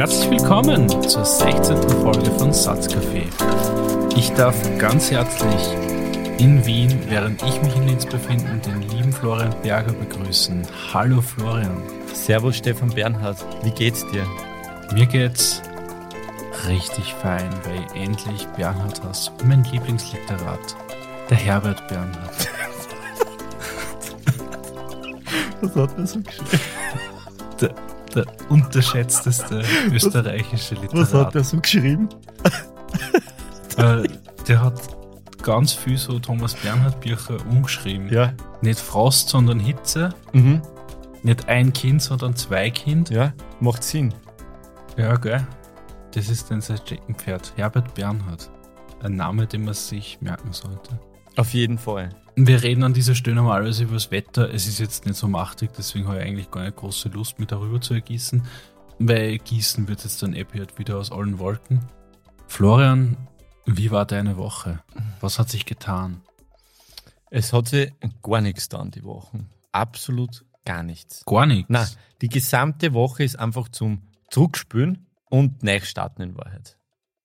Herzlich willkommen zur 16. Folge von Satzcafé. Ich darf ganz herzlich in Wien, während ich mich in Linz befinde, den lieben Florian Berger begrüßen. Hallo Florian. Servus Stefan Bernhard, wie geht's dir? Mir geht's richtig fein, weil ich endlich Bernhard hast, mein Lieblingsliterat, der Herbert Bernhard. Was hat er so geschrieben? Der, der unterschätzteste österreichische Literat. Was hat er so geschrieben? Äh, der hat ganz viel so Thomas Bernhard Bücher umgeschrieben. Ja. Nicht Frost, sondern Hitze. Mhm. Nicht ein Kind, sondern zwei Kind. Ja, macht Sinn. Ja, gell. Das ist dann sein Steckenpferd. Herbert Bernhard. Ein Name, den man sich merken sollte. Auf jeden Fall. Wir reden an dieser Stelle normalerweise über das Wetter. Es ist jetzt nicht so machtig, deswegen habe ich eigentlich gar nicht große Lust, mich darüber zu ergießen. Weil gießen wird jetzt dann Epi halt wieder aus allen Wolken. Florian, wie war deine Woche? Was hat sich getan? Es hat sich gar nichts getan die Wochen. Absolut gar nichts. Gar nichts. Nein, die gesamte Woche ist einfach zum Zurückspülen und Neustarten in Wahrheit.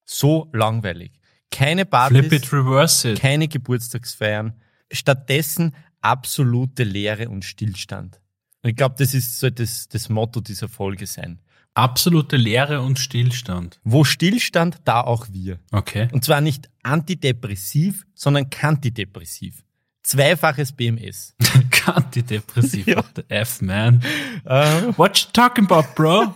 So langweilig. Keine Flip Partys, it, reverse it. keine Geburtstagsfeiern. Stattdessen absolute Leere und Stillstand. Und ich glaube, das ist so das, das Motto dieser Folge sein. Absolute Leere und Stillstand. Wo Stillstand, da auch wir. Okay. Und zwar nicht antidepressiv, sondern kantidepressiv. Zweifaches BMS. Antidepressiv. Ja. What the F, man. äh, What you talking about, bro?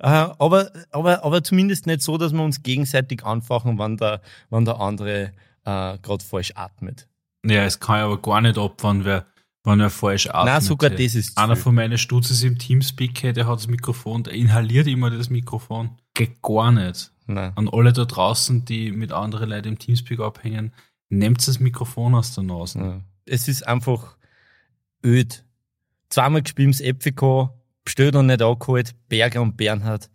äh, aber, aber, aber zumindest nicht so, dass wir uns gegenseitig anfachen, wenn der, wenn der andere äh, gerade falsch atmet. Ja, es kann ja aber gar nicht ab, wenn wer, wenn er falsch atmet. Nein, sogar das ist Einer von meinen Stuzes im Teamspeak, der hat das Mikrofon, der inhaliert immer das Mikrofon. Geht gar nicht. Nein. An alle da draußen, die mit anderen Leuten im Teamspeak abhängen, nehmt das Mikrofon aus der Nase. Ja. Es ist einfach öd. Zweimal gespieltes Äpfiko, bestellt und nicht angeholt, Berger und Bernhard.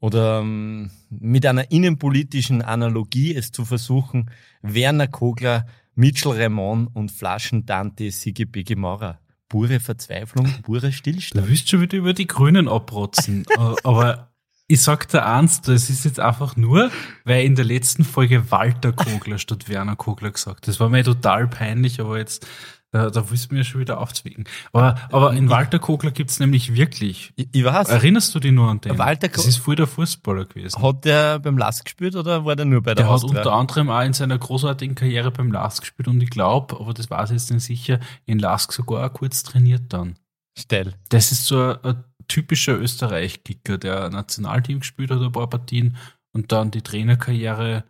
Oder ähm, mit einer innenpolitischen Analogie es zu versuchen, Werner Kogler, Mitchell Raymond und Flaschendante Sigi Bigi Maurer. Pure Verzweiflung, purer Du Stillstand. willst schon wieder über die Grünen abrotzen. Äh, aber ich sag dir eins, das ist jetzt einfach nur, weil in der letzten Folge Walter Kogler statt Werner Kogler gesagt. Das war mir total peinlich, aber jetzt, da, da willst du mir schon wieder aufzwicken. Aber, aber in Walter Kogler gibt's nämlich wirklich. Ich, ich weiß, Erinnerst du dich nur an den? Walter das Ko- ist voll der Fußballer gewesen. hat der beim Last gespielt oder war der nur bei der, Der hat Austria? unter anderem auch in seiner großartigen Karriere beim LASK gespielt und ich glaube, aber das weiß ich jetzt nicht sicher, in LASK sogar auch kurz trainiert dann. Steil. Das ist so ein, ein typischer Österreich-Kicker, der Nationalteam gespielt hat, ein paar Partien und dann die Trainerkarriere,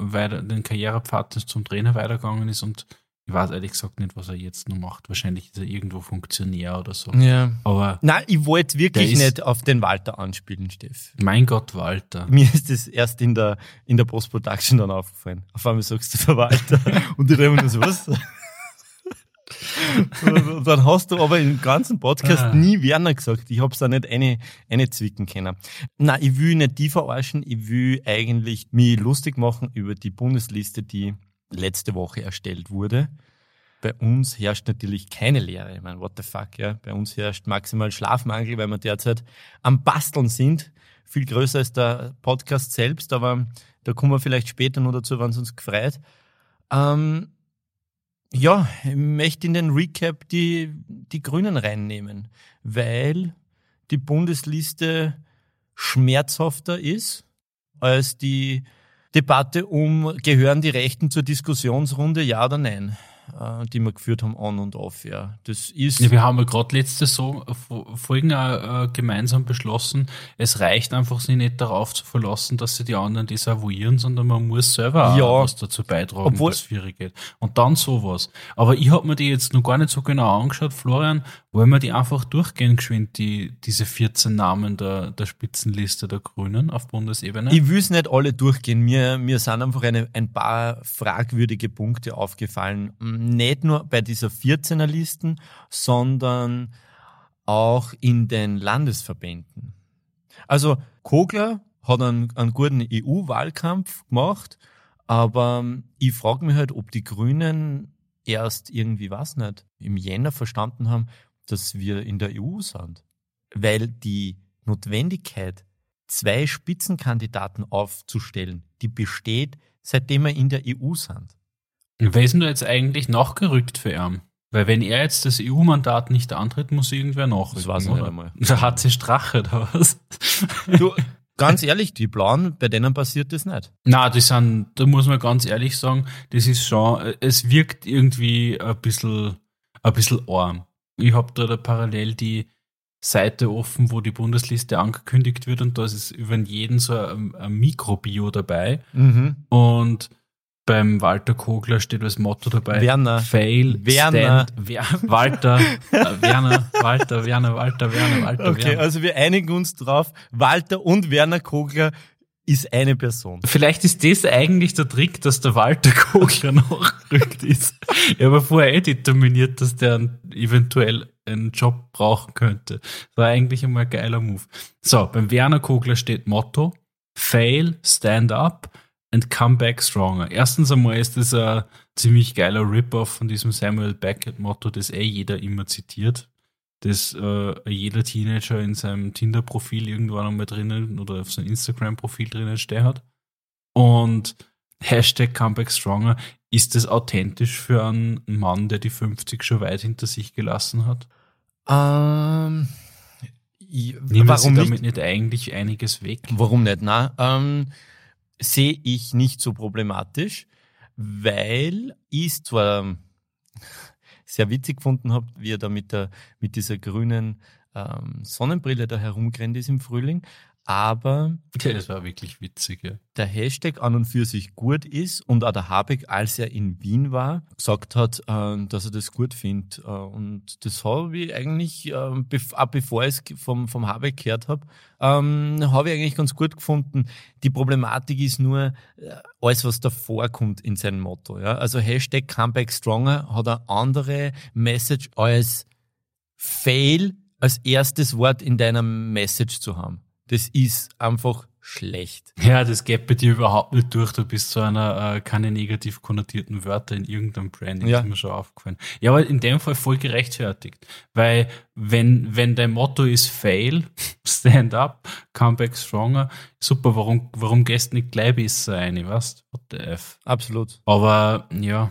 weiter, den Karrierepfad zum Trainer weitergegangen ist und ich weiß ehrlich gesagt nicht, was er jetzt noch macht. Wahrscheinlich ist er irgendwo Funktionär oder so. Ja. Aber Nein, ich wollte wirklich Der nicht auf den Walter anspielen, Steff. mein Gott, Walter. Mir ist das erst in der, in der Post-Production dann aufgefallen. Auf einmal sagst du Verwalter und ich drehe mir nur so, was? Und dann hast du aber im ganzen Podcast Ah. nie Werner gesagt. Ich hab's da nicht eine, eine zwicken können. Nein, ich will nicht die verarschen. Ich will eigentlich mich lustig machen über die Bundesliste, die letzte Woche erstellt wurde. Bei uns herrscht natürlich keine Lehre. Ich meine, what the fuck, ja. Bei uns herrscht maximal Schlafmangel, weil wir derzeit am Basteln sind. Viel größer ist der Podcast selbst, aber da kommen wir vielleicht später noch dazu, wenn es uns gefreut. Ähm, ja, ich möchte in den Recap die, die Grünen reinnehmen, weil die Bundesliste schmerzhafter ist als die Debatte um, gehören die Rechten zur Diskussionsrunde, ja oder nein, die wir geführt haben, on und off. Ja. Das ist, Ja, wir haben ja gerade letzte so Folgen auch, äh, gemeinsam beschlossen, es reicht einfach, sich nicht darauf zu verlassen, dass sie die anderen desavouieren, sondern man muss selber Ja. auch was dazu beitragen, Obwohl- dass es schwierig geht. Und dann sowas. Aber ich habe mir die jetzt noch gar nicht so genau angeschaut, Florian, wollen wir die einfach durchgehen, geschwind, die, diese 14 Namen der, der Spitzenliste der Grünen auf Bundesebene? Ich will es nicht alle durchgehen. Mir, mir sind einfach eine, ein paar fragwürdige Punkte aufgefallen. Nicht nur bei dieser 14er Listen, sondern auch in den Landesverbänden. Also Kogler hat einen, einen guten EU-Wahlkampf gemacht, aber ich frage mich halt, ob die Grünen erst irgendwie, was nicht, im Jänner verstanden haben, dass wir in der EU sind. Weil die Notwendigkeit zwei Spitzenkandidaten aufzustellen, die besteht, seitdem wir in der EU sind. Wer ist denn da jetzt eigentlich nachgerückt für ihn? Weil wenn er jetzt das EU-Mandat nicht antritt, muss irgendwer nachrücken, Das oder? nicht einmal. Da hat sie Strache da was. Du, ganz ehrlich, die Blauen, bei denen passiert das nicht. Na, die sind, da muss man ganz ehrlich sagen, das ist schon, es wirkt irgendwie ein bisschen, ein bisschen arm. Ich habe da, da parallel die Seite offen, wo die Bundesliste angekündigt wird und da ist über jeden so ein, ein Mikrobio dabei und beim Walter Kogler steht als Motto dabei. Werner. Fail, Werner. Stand, Wer, Walter, äh, Werner, Walter, Werner, Walter, Werner, Walter, Okay, Werner. also wir einigen uns drauf, Walter und Werner Kogler ist eine Person. Vielleicht ist das eigentlich der Trick, dass der Walter Kogler nachgerückt ist. Ich habe vorher eh determiniert, dass der eventuell einen Job brauchen könnte. Das war eigentlich immer ein geiler Move. So, beim Werner Kogler steht Motto: Fail, stand up and come back stronger. Erstens einmal ist das ein ziemlich geiler Rip-Off von diesem Samuel Beckett-Motto, das eh jeder immer zitiert. Das äh, jeder Teenager in seinem Tinder-Profil irgendwann einmal drinnen oder auf seinem Instagram-Profil drinnen stehen hat. Und Hashtag Comeback Stronger, ist das authentisch für einen Mann, der die 50 schon weit hinter sich gelassen hat? Ähm, Nehmen warum Sie nicht? damit nicht eigentlich einiges weg? Warum nicht? Na, ähm, sehe ich nicht so problematisch, weil ich es zwar ähm, sehr witzig gefunden habe, wie er da mit, der, mit dieser grünen ähm, Sonnenbrille da herumgerannt ist im Frühling, aber Ja, das war wirklich witzig. Ja. der Hashtag an und für sich gut ist und auch der Habeck, als er in Wien war, gesagt hat, äh, dass er das gut findet. Äh, und das habe ich eigentlich, äh, bev auch bevor ich es vom, vom Habeck gehört habe, ähm, habe ich eigentlich ganz gut gefunden. Die Problematik ist nur äh, alles, was davor kommt in seinem Motto. Ja? Also Hashtag Comeback Stronger hat eine andere Message als Fail als erstes Wort in deiner Message zu haben. Das ist einfach schlecht. ja, das geht bei dir überhaupt nicht durch. Du bist so einer, äh, keine negativ konnotierten Wörter in irgendeinem Branding, Ja. ist mir schon aufgefallen. Ja, aber in dem Fall voll gerechtfertigt. Weil, wenn, wenn dein Motto ist Fail, Stand up, Come back stronger, super, warum, warum gehst du nicht gleich besser rein, weißt What the F? Absolut. Aber, ja.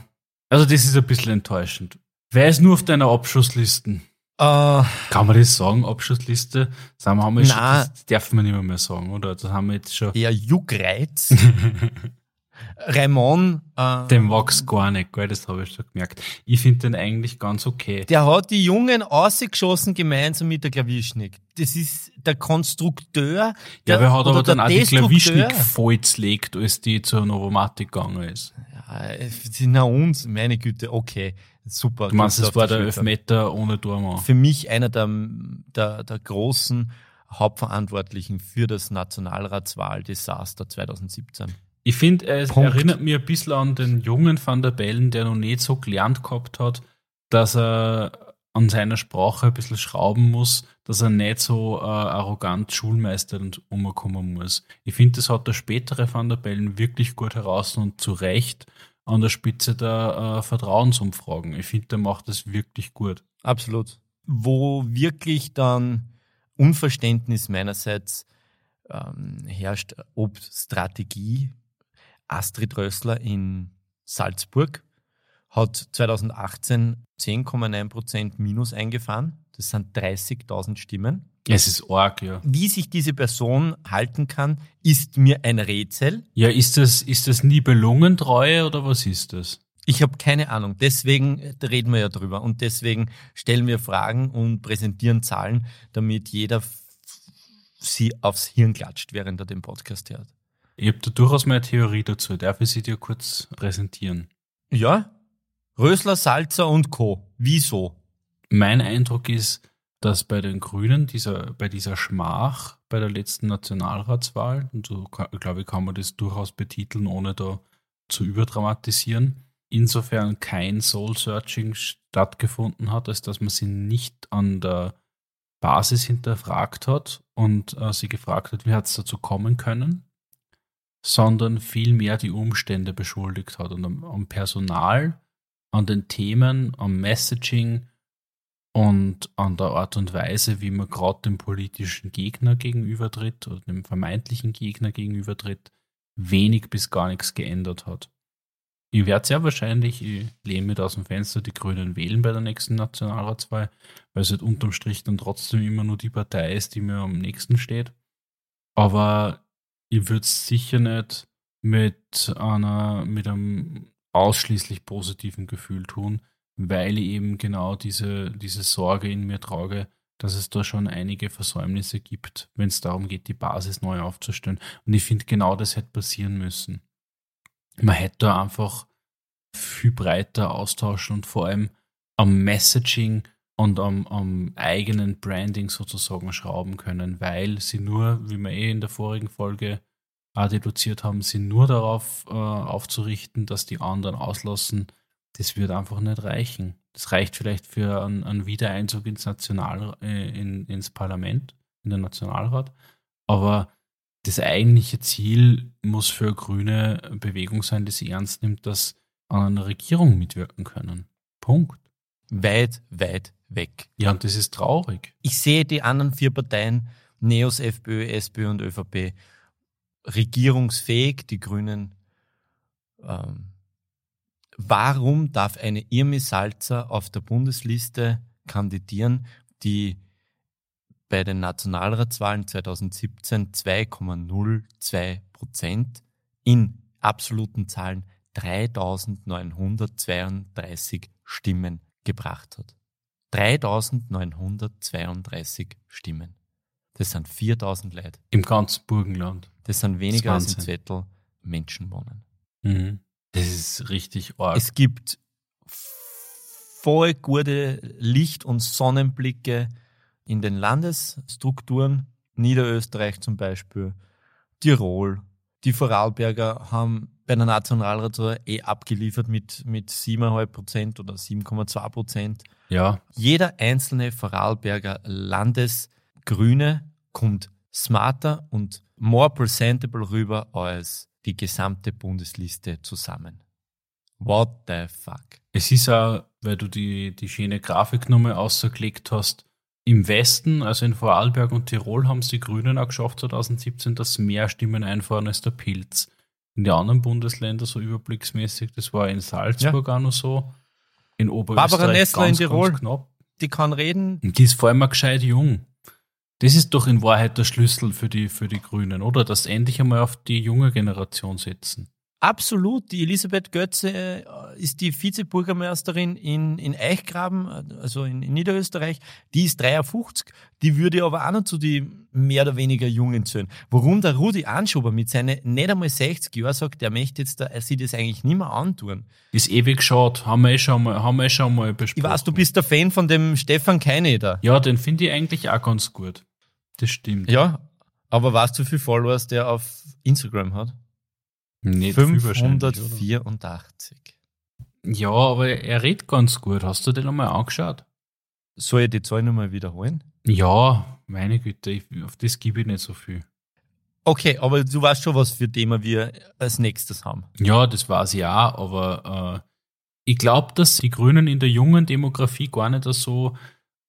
Also, das ist ein bisschen enttäuschend. Wer ist nur auf deiner Abschusslisten? Äh, Kann man das sagen, Abschussliste? Das haben wir, schon, Na. das darf man nicht mehr, sagen, oder? Das haben wir jetzt schon. eher Juckreiz. Raimond, äh, Den mag's gar nicht, gell? das habe ich schon gemerkt. Ich finde den eigentlich ganz okay. der hat die Jungen ausgeschossen gemeinsam mit der Klawischnik. Das ist der Konstrukteur. Ja, der, wer hat aber dann der auch die Destrukteur. voll als die zur Novomatic gegangen ist. Ja, na uns, meine Güte, okay, super. Du meinst, das war der. Elfmeter ohne Tormann. Für mich einer der, der, der großen Hauptverantwortlichen für das Nationalratswahldesaster 2017. Ich finde, es Punkt. erinnert mich ein bisschen an den jungen Van der Bellen, der noch nicht so gelernt gehabt hat, dass er an seiner Sprache ein bisschen schrauben muss, dass er nicht so äh, arrogant Schulmeister und umkommen muss. Ich finde, das hat der spätere Van der Bellen wirklich gut heraus und zu Recht an der Spitze der äh, Vertrauensumfragen. Ich finde, der macht das wirklich gut. Absolut. Wo wirklich dann Unverständnis meinerseits ähm, herrscht, ob Strategie. Astrid Rössler in Salzburg hat 2018 10,9 Prozent Minus eingefahren. Das sind 30.000 Stimmen. Es ist arg, ja. Wie sich diese Person halten kann, ist mir ein Rätsel. Ja, ist das, ist das Nibelungentreue oder was ist das? Ich habe keine Ahnung. Deswegen reden wir ja drüber und deswegen stellen wir Fragen und präsentieren Zahlen, damit jeder sie aufs Hirn klatscht, während er den Podcast hört. Ich habe da durchaus meine Theorie dazu. Darf ich sie dir kurz präsentieren? Ja? Rösler, Salzer und Co. Wieso? Mein Eindruck ist, dass bei den Grünen, dieser, bei dieser Schmach bei der letzten Nationalratswahl, und so glaube ich, kann man das durchaus betiteln, ohne da zu überdramatisieren, insofern kein Soul-Searching stattgefunden hat, als dass man sie nicht an der Basis hinterfragt hat und äh, sie gefragt hat, wie hat es dazu kommen können, sondern vielmehr die Umstände beschuldigt hat und am, am Personal, an den Themen, am Messaging und an der Art und Weise, wie man gerade dem politischen Gegner gegenübertritt oder dem vermeintlichen Gegner gegenübertritt, wenig bis gar nichts geändert hat. Ich werde sehr wahrscheinlich, ich lehne mit aus dem Fenster, die Grünen wählen bei der nächsten Nationalratswahl, weil es halt unterm Strich dann trotzdem immer nur die Partei ist, die mir am nächsten steht. Aber ich würde es sicher nicht mit einer, mit einem ausschließlich positiven Gefühl tun, weil ich eben genau diese, diese Sorge in mir trage, dass es da schon einige Versäumnisse gibt, wenn es darum geht, die Basis neu aufzustellen. Und ich finde, genau das hätte passieren müssen. Man hätte da einfach viel breiter austauschen und vor allem am Messaging und am, am eigenen Branding sozusagen schrauben können, weil sie nur, wie wir eh in der vorigen Folge deduziert haben, sie nur darauf äh, aufzurichten, dass die anderen auslassen, das wird einfach nicht reichen. Das reicht vielleicht für einen, einen Wiedereinzug ins National, äh, in, ins Parlament, in den Nationalrat. Aber das eigentliche Ziel muss für eine grüne Bewegung sein, die sie ernst nimmt, dass an einer Regierung mitwirken können. Punkt. Weit, weit weg. Ja, und das ist traurig. Ich sehe die anderen vier Parteien, NEOS, FPÖ, SPÖ und ÖVP, regierungsfähig, die Grünen ähm, Warum darf eine Irmi Salzer auf der Bundesliste kandidieren, die bei den Nationalratswahlen 2017 2,02 Prozent in absoluten Zahlen 3932 Stimmen gebracht hat. 3932 Stimmen. Das sind 4000 Leute. Im ganzen Burgenland. Das sind weniger das als in Zettel Menschen wohnen. Mhm. Das ist richtig arg. Es gibt voll gute Licht- und Sonnenblicke in den Landesstrukturen. Niederösterreich zum Beispiel, Tirol. Die Vorarlberger haben bei der Nationalratswahl eh abgeliefert mit, mit 7,5 Prozent oder 7,2 Prozent. Ja. Jeder einzelne Vorarlberger Landesgrüne kommt smarter und more presentable rüber als die gesamte Bundesliste zusammen. What the fuck? Es ist auch, weil du die, die schöne Grafiknummer ausgelegt hast, im Westen, also in Vorarlberg und Tirol, haben es die Grünen auch geschafft 2017, dass mehr Stimmen einfahren als der Pilz. In den anderen Bundesländern so überblicksmäßig, das war in Salzburg ja. auch noch so. In Oberösterreich Barbara Nessler ganz, in Tirol, knapp. die kann reden. Und die ist vor allem auch gescheit jung. Das ist doch in Wahrheit der Schlüssel für die, für die Grünen, oder? Dass endlich einmal auf die junge Generation setzen. Absolut. Die Elisabeth Götze äh, ist die Vizebürgermeisterin in, in Eichgraben, also in, in, Niederösterreich. Die ist 53. Die würde aber auch noch zu den mehr oder weniger Jungen zählen. Warum der Rudi Anschober mit seinen nicht einmal 60 Jahren sagt, der möchte jetzt da, er sieht das eigentlich nicht mehr antun. Ist ewig schade. Haben wir eh schon mal, haben wir eh schon mal besprochen. Ich weiß, du bist der Fan von dem Stefan Keineder. Ja, den finde ich eigentlich auch ganz gut. Das stimmt. Ja, aber weißt du, wie viele Followers der auf Instagram hat? Nicht 584. Ja, aber er redet ganz gut. Hast du den einmal angeschaut? Soll ich die Zahl nochmal wiederholen? Ja, meine Güte, ich, auf das gebe ich nicht so viel. Okay, aber du weißt schon, was für Thema wir als nächstes haben. Ja, das weiß ich auch, aber äh, ich glaube, dass die Grünen in der jungen Demografie gar nicht so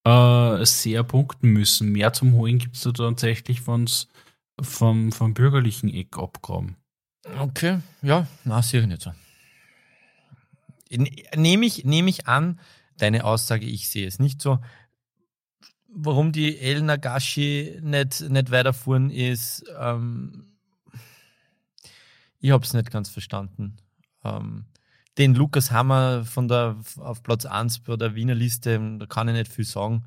äh, sehr punkten müssen. Mehr zum Holen gibt es da tatsächlich von's, vom, vom bürgerlichen Eck abgraben. Okay, ja, na, sehe ich nicht so. Nehme ich, nehm ich an, deine Aussage, ich sehe es nicht so. Warum die El Nagashi nicht, nicht weiterfuhren, ist, ähm, ich habe es nicht ganz verstanden. Ähm, den Lukas Hammer von der auf Platz 1 bei der Wiener Liste, da kann ich nicht viel sagen.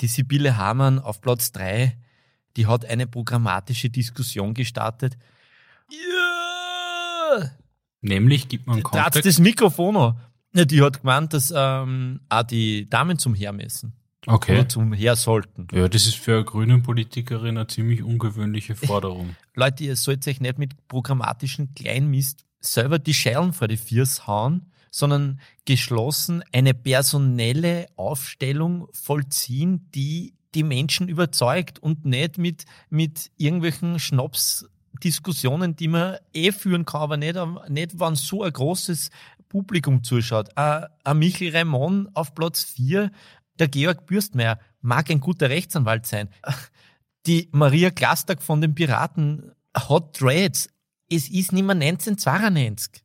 Die Sibylle Hamann auf Platz 3, die hat eine programmatische Diskussion gestartet. Ja! Nämlich gibt man Kontext. das Mikrofon an. Die hat gemeint, dass ähm, auch die Damen zum Hermessen. Okay. Oder zum Her sollten. Ja, das ist für eine grüne Politikerin eine ziemlich ungewöhnliche Forderung. Leute, ihr sollt euch nicht mit programmatischen Kleinmist selber die Schellen vor die Viers hauen, sondern geschlossen eine personelle Aufstellung vollziehen, die die Menschen überzeugt und nicht mit, mit irgendwelchen Schnapsdiskussionen, die man eh führen kann, aber nicht, nicht wenn so ein großes Publikum zuschaut. Ein Michel Raimond auf Platz 4, der Georg Bürstmeier mag ein guter Rechtsanwalt sein. Die Maria Klastag von den Piraten hat Dreads. Es ist nicht mehr 1992.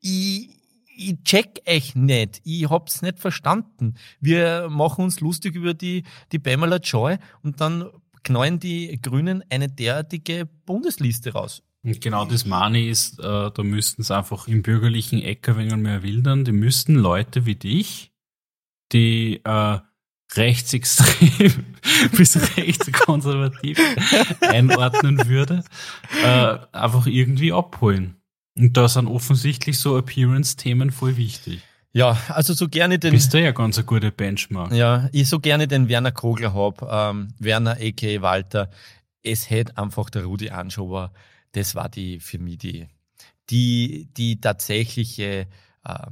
Ich, ich check euch nicht. Ich hab's nicht verstanden. Wir machen uns lustig über die, die Pamela Joy und dann knallen die Grünen eine derartige Bundesliste raus. Und genau das ich ist, äh, da müssten es einfach im bürgerlichen Eck ein wenig mehr wildern. Die müssten Leute wie dich, die äh, rechtsextrem bis rechtskonservativ einordnen würde, äh, einfach irgendwie abholen. Und da sind offensichtlich so Appearance-Themen voll wichtig. Ja, also so gerne den. Bist du ja ganz ein guter Benchmark. Ja, ich so gerne den Werner Kogler hab, ähm, Werner a.k. Walter. Es hätte einfach der Rudi Anschober, das war die für mich die, die, die tatsächliche äh,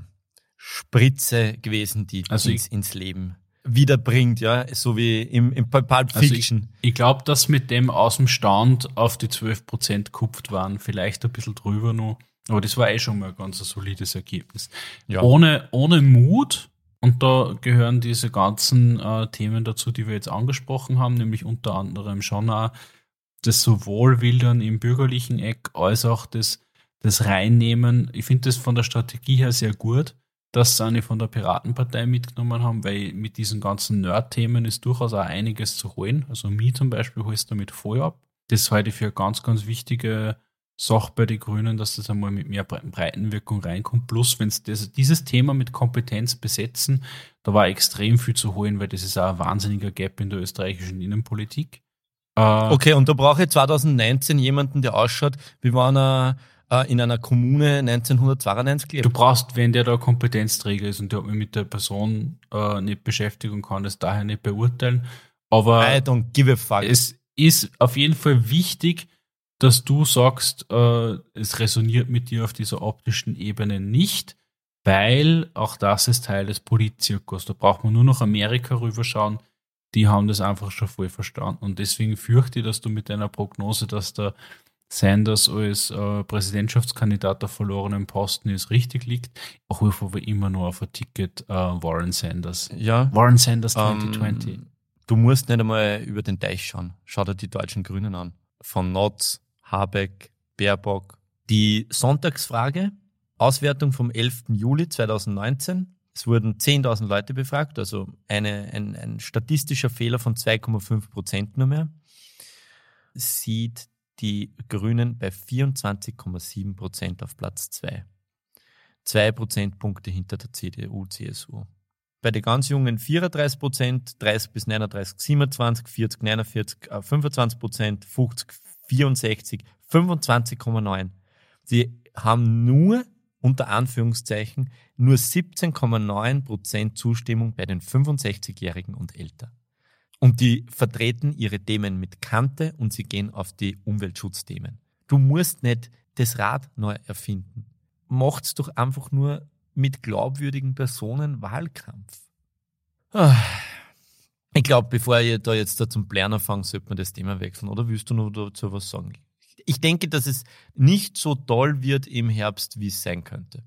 Spritze gewesen, die also ins, ins Leben wiederbringt, ja, so wie im, im Pulp Fiction. Also ich, ich glaube, dass mit dem aus dem Stand auf die 12% kupft waren, vielleicht ein bisschen drüber noch. Aber das war eh schon mal ein ganz solides Ergebnis. Ja. Ohne, ohne Mut, und da gehören diese ganzen äh, Themen dazu, die wir jetzt angesprochen haben, nämlich unter anderem schon auch das sowohl Wildern im bürgerlichen Eck als auch das, das Reinnehmen. Ich finde das von der Strategie her sehr gut, dass sie eine von der Piratenpartei mitgenommen haben, weil mit diesen ganzen Nerd-Themen ist durchaus auch einiges zu holen. Also mich zum Beispiel holst damit voll ab. Das halte ich für eine ganz, ganz wichtige Sache bei den Grünen, dass das einmal mit mehr Breitenwirkung reinkommt. Plus, wenn sie dieses Thema mit Kompetenz besetzen, da war extrem viel zu holen, weil das ist auch ein wahnsinniger Gap in der österreichischen Innenpolitik. Äh, okay, und da brauche ich 2019 jemanden, der ausschaut, wie wenn er äh, in einer Kommune 1992 lebt. Du brauchst, wenn der da Kompetenzträger ist und der mich mit der Person äh, nicht beschäftigt und kann das daher nicht beurteilen. Aber I don't give a fuck. es ist auf jeden Fall wichtig, dass du sagst, äh, es resoniert mit dir auf dieser optischen Ebene nicht, weil auch das ist Teil des Politzirkus. Da braucht man nur noch Amerika rüberschauen. Die haben das einfach schon voll verstanden. Und deswegen fürchte ich, dass du mit deiner Prognose, dass der Sanders als äh, Präsidentschaftskandidat der verlorenen Posten ist, richtig liegt. Auch wir aber immer nur auf ein Ticket äh, Warren Sanders. Ja. Warren Sanders 2020. Ähm, du musst nicht einmal über den Teich schauen. Schau dir die deutschen Grünen an. Von Notz, Habeck, Baerbock. Die Sonntagsfrage, Auswertung vom 11. Juli 2019. Es wurden 10.000 Leute befragt, also eine, ein, ein statistischer Fehler von 2,5 Prozent nur mehr. Sieht die Grünen bei 24,7 Prozent auf Platz 2. Zwei Prozentpunkte hinter der CDU, CSU. Bei den ganz Jungen 34 Prozent, 30 bis 39, 27, 40, 49, 25 Prozent, 50, 64, 25,9. Sie haben nur, unter Anführungszeichen, nur 17,9 Prozent Zustimmung bei den 65-Jährigen und älter. Und die vertreten ihre Themen mit Kante und sie gehen auf die Umweltschutzthemen. Du musst nicht das Rad neu erfinden. Macht's doch einfach nur mit glaubwürdigen Personen Wahlkampf. Ah. Ich glaube, bevor ihr da jetzt da zum Plären fangt, sollte man das Thema wechseln. Oder willst du noch dazu was sagen? Ich denke, dass es nicht so toll wird im Herbst, wie es sein könnte.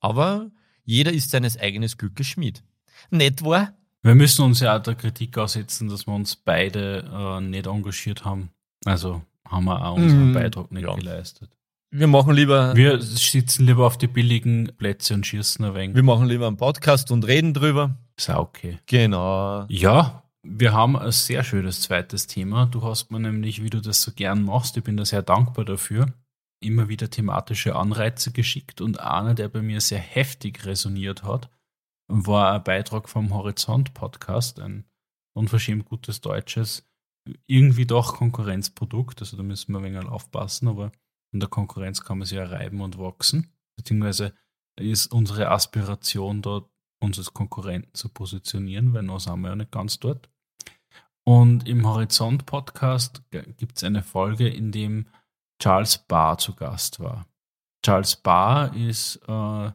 Aber jeder ist seines eigenen Glückes Schmied. Nicht wahr? Wir müssen uns ja auch der Kritik aussetzen, dass wir uns beide äh, nicht engagiert haben. Also haben wir auch unseren mm, Beitrag nicht ja. geleistet. Wir machen lieber. Wir sitzen lieber auf die billigen Plätze und schießen ein wenig. Wir machen lieber einen Podcast und reden drüber. Ist auch okay. Genau. Ja, wir haben ein sehr schönes zweites Thema. Du hast mir nämlich, wie du das so gern machst, ich bin da sehr dankbar dafür, immer wieder thematische Anreize geschickt und einer, der bei mir sehr heftig resoniert hat, war ein Beitrag vom Horizont Podcast, ein unverschämt gutes deutsches, irgendwie doch Konkurrenzprodukt. Also da müssen wir ein wenig aufpassen, aber in der Konkurrenz kann man sich ja reiben und wachsen. Beziehungsweise ist unsere Aspiration dort, uns als Konkurrenten zu positionieren, weil noch sind wir ja nicht ganz dort. Und im Horizont Podcast gibt es eine Folge, in dem Charles Barr zu Gast war. Charles Barr ist äh,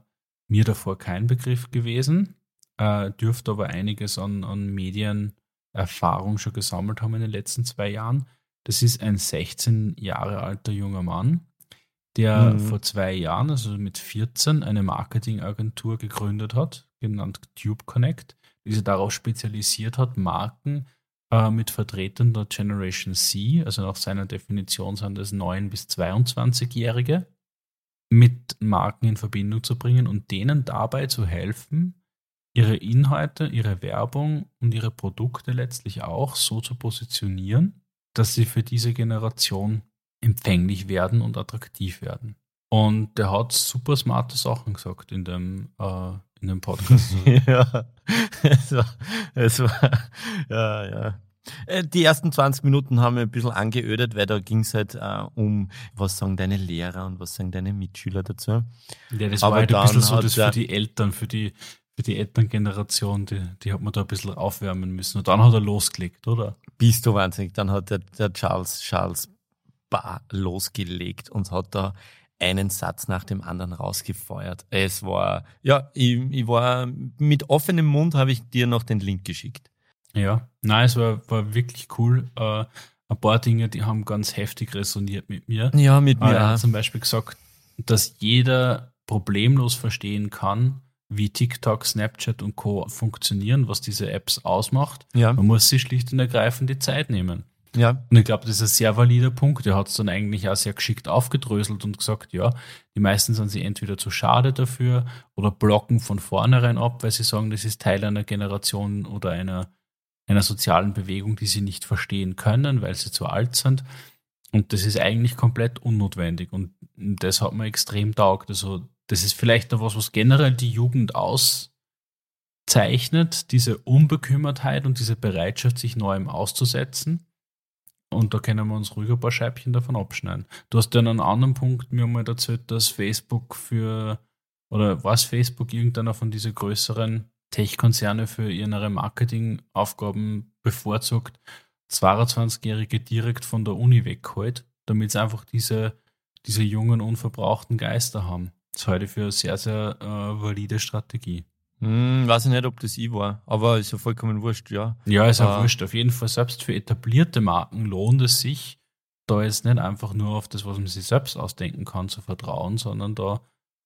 mir davor kein Begriff gewesen, äh, dürfte aber einiges an, an Medienerfahrung schon gesammelt haben in den letzten zwei Jahren. Das ist ein 16 Jahre alter junger Mann, der mhm. vor zwei Jahren, also mit 14, eine Marketingagentur gegründet hat, genannt Tube Connect, die sich darauf spezialisiert hat, Marken äh, mit Vertretern der Generation C, also nach seiner Definition sind das 9- bis 22-Jährige, mit Marken in Verbindung zu bringen und denen dabei zu helfen, ihre Inhalte, ihre Werbung und ihre Produkte letztlich auch so zu positionieren, dass sie für diese Generation empfänglich werden und attraktiv werden. Und der hat super smarte Sachen gesagt in dem, äh, in dem Podcast. ja, es war, es war, ja, ja. Äh, die ersten 20 Minuten haben wir ein bisschen angeödet, weil da ging es halt äh, um, was sagen deine Lehrer und was sagen deine Mitschüler dazu. Ja, das Aber war halt ein bisschen so das für die Eltern, für die, für die Elterngeneration, die, die hat man da ein bisschen aufwärmen müssen. Und dann hat er losgelegt, oder? Bist du wahnsinnig. Dann hat der, der Charles, Charles Barr losgelegt und hat da einen Satz nach dem anderen rausgefeuert. Es war, ja, ich, ich war mit offenem Mund habe ich dir noch den Link geschickt. Ja, nein, es war, war wirklich cool. Äh, ein paar Dinge, die haben ganz heftig resoniert mit mir. Ja, mit mir. Er hat zum Beispiel gesagt, dass jeder problemlos verstehen kann, wie TikTok, Snapchat und Co. funktionieren, was diese Apps ausmacht. Ja. Man muss sich schlicht und ergreifend die Zeit nehmen. Ja. Und ich glaube, das ist ein sehr valider Punkt. Er hat es dann eigentlich auch sehr geschickt aufgedröselt und gesagt, ja, die meisten sind sie entweder zu schade dafür oder blocken von vornherein ab, weil sie sagen, das ist Teil einer Generation oder einer, einer sozialen Bewegung, die sie nicht verstehen können, weil sie zu alt sind. Und das ist eigentlich komplett unnotwendig. Und das hat mir extrem taugt. Also, das ist vielleicht noch was, was generell die Jugend auszeichnet, diese Unbekümmertheit und diese Bereitschaft, sich Neuem auszusetzen und da können wir uns ruhig ein paar Scheibchen davon abschneiden. Du hast ja einen anderen Punkt mir mal erzählt, dass Facebook für, oder was Facebook irgendeiner von diesen größeren Tech-Konzerne für ihre Marketingaufgaben bevorzugt, 22-Jährige direkt von der Uni wegholt, damit sie einfach diese, diese jungen, unverbrauchten Geister haben. Das halte ich für eine sehr, sehr äh, valide Strategie. Hm, weiß ich nicht, ob das ich war, aber ist ja vollkommen wurscht, ja. Ja, ist auch äh, wurscht. Auf jeden Fall, selbst für etablierte Marken lohnt es sich, da jetzt nicht einfach nur auf das, was man sich selbst ausdenken kann, zu vertrauen, sondern da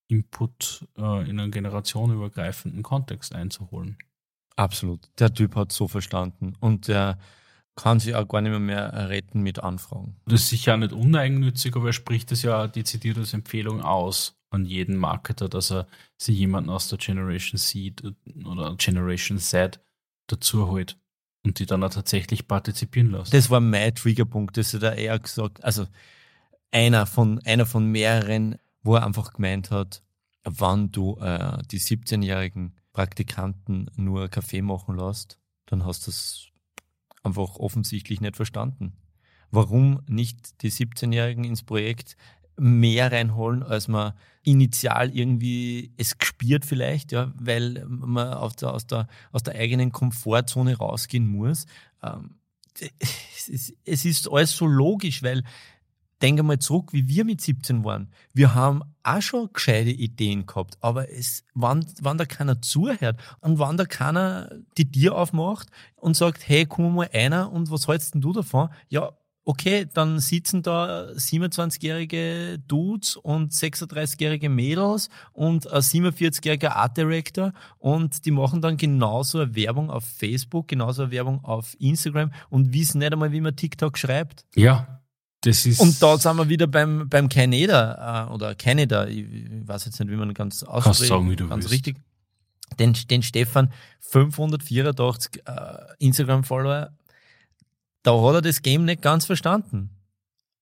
Input äh, in einen generationenübergreifenden Kontext einzuholen. Absolut. Der Typ hat so verstanden und der kann sich auch gar nicht mehr, mehr retten mit Anfragen. Das ist sicher nicht uneigennützig, aber er spricht es ja dezidiert als Empfehlung aus an jeden Marketer, dass er sich jemanden aus der Generation C oder Generation Z dazu holt und die dann auch tatsächlich partizipieren lässt. Das war mein Triggerpunkt, das hat er eher gesagt. Also einer von, einer von mehreren, wo er einfach gemeint hat, wann du äh, die 17-jährigen Praktikanten nur Kaffee machen lässt, dann hast du es einfach offensichtlich nicht verstanden. Warum nicht die 17-Jährigen ins Projekt mehr reinholen, als man initial irgendwie es gespielt vielleicht, ja, weil man aus der, aus der, aus der eigenen Komfortzone rausgehen muss. Ähm, es, ist, es ist alles so logisch, weil denke mal zurück, wie wir mit 17 waren. Wir haben auch schon gescheite Ideen gehabt, aber es, wann, wann da keiner zuhört und wann da keiner die Tür aufmacht und sagt, hey, komm mal einer und was hältst denn du davon? Ja, okay, dann sitzen da 27-jährige Dudes und 36-jährige Mädels und ein 47-jähriger Art Director und die machen dann genauso eine Werbung auf Facebook, genauso eine Werbung auf Instagram und wissen nicht einmal, wie man TikTok schreibt. Ja. Das ist und da sind wir wieder beim, beim Canada äh, oder Canada, ich, ich weiß jetzt nicht, wie man ganz ausspricht. Kannst sagen, wie du ganz willst. richtig. Den, den Stefan, 584 äh, Instagram-Follower, da hat er das Game nicht ganz verstanden.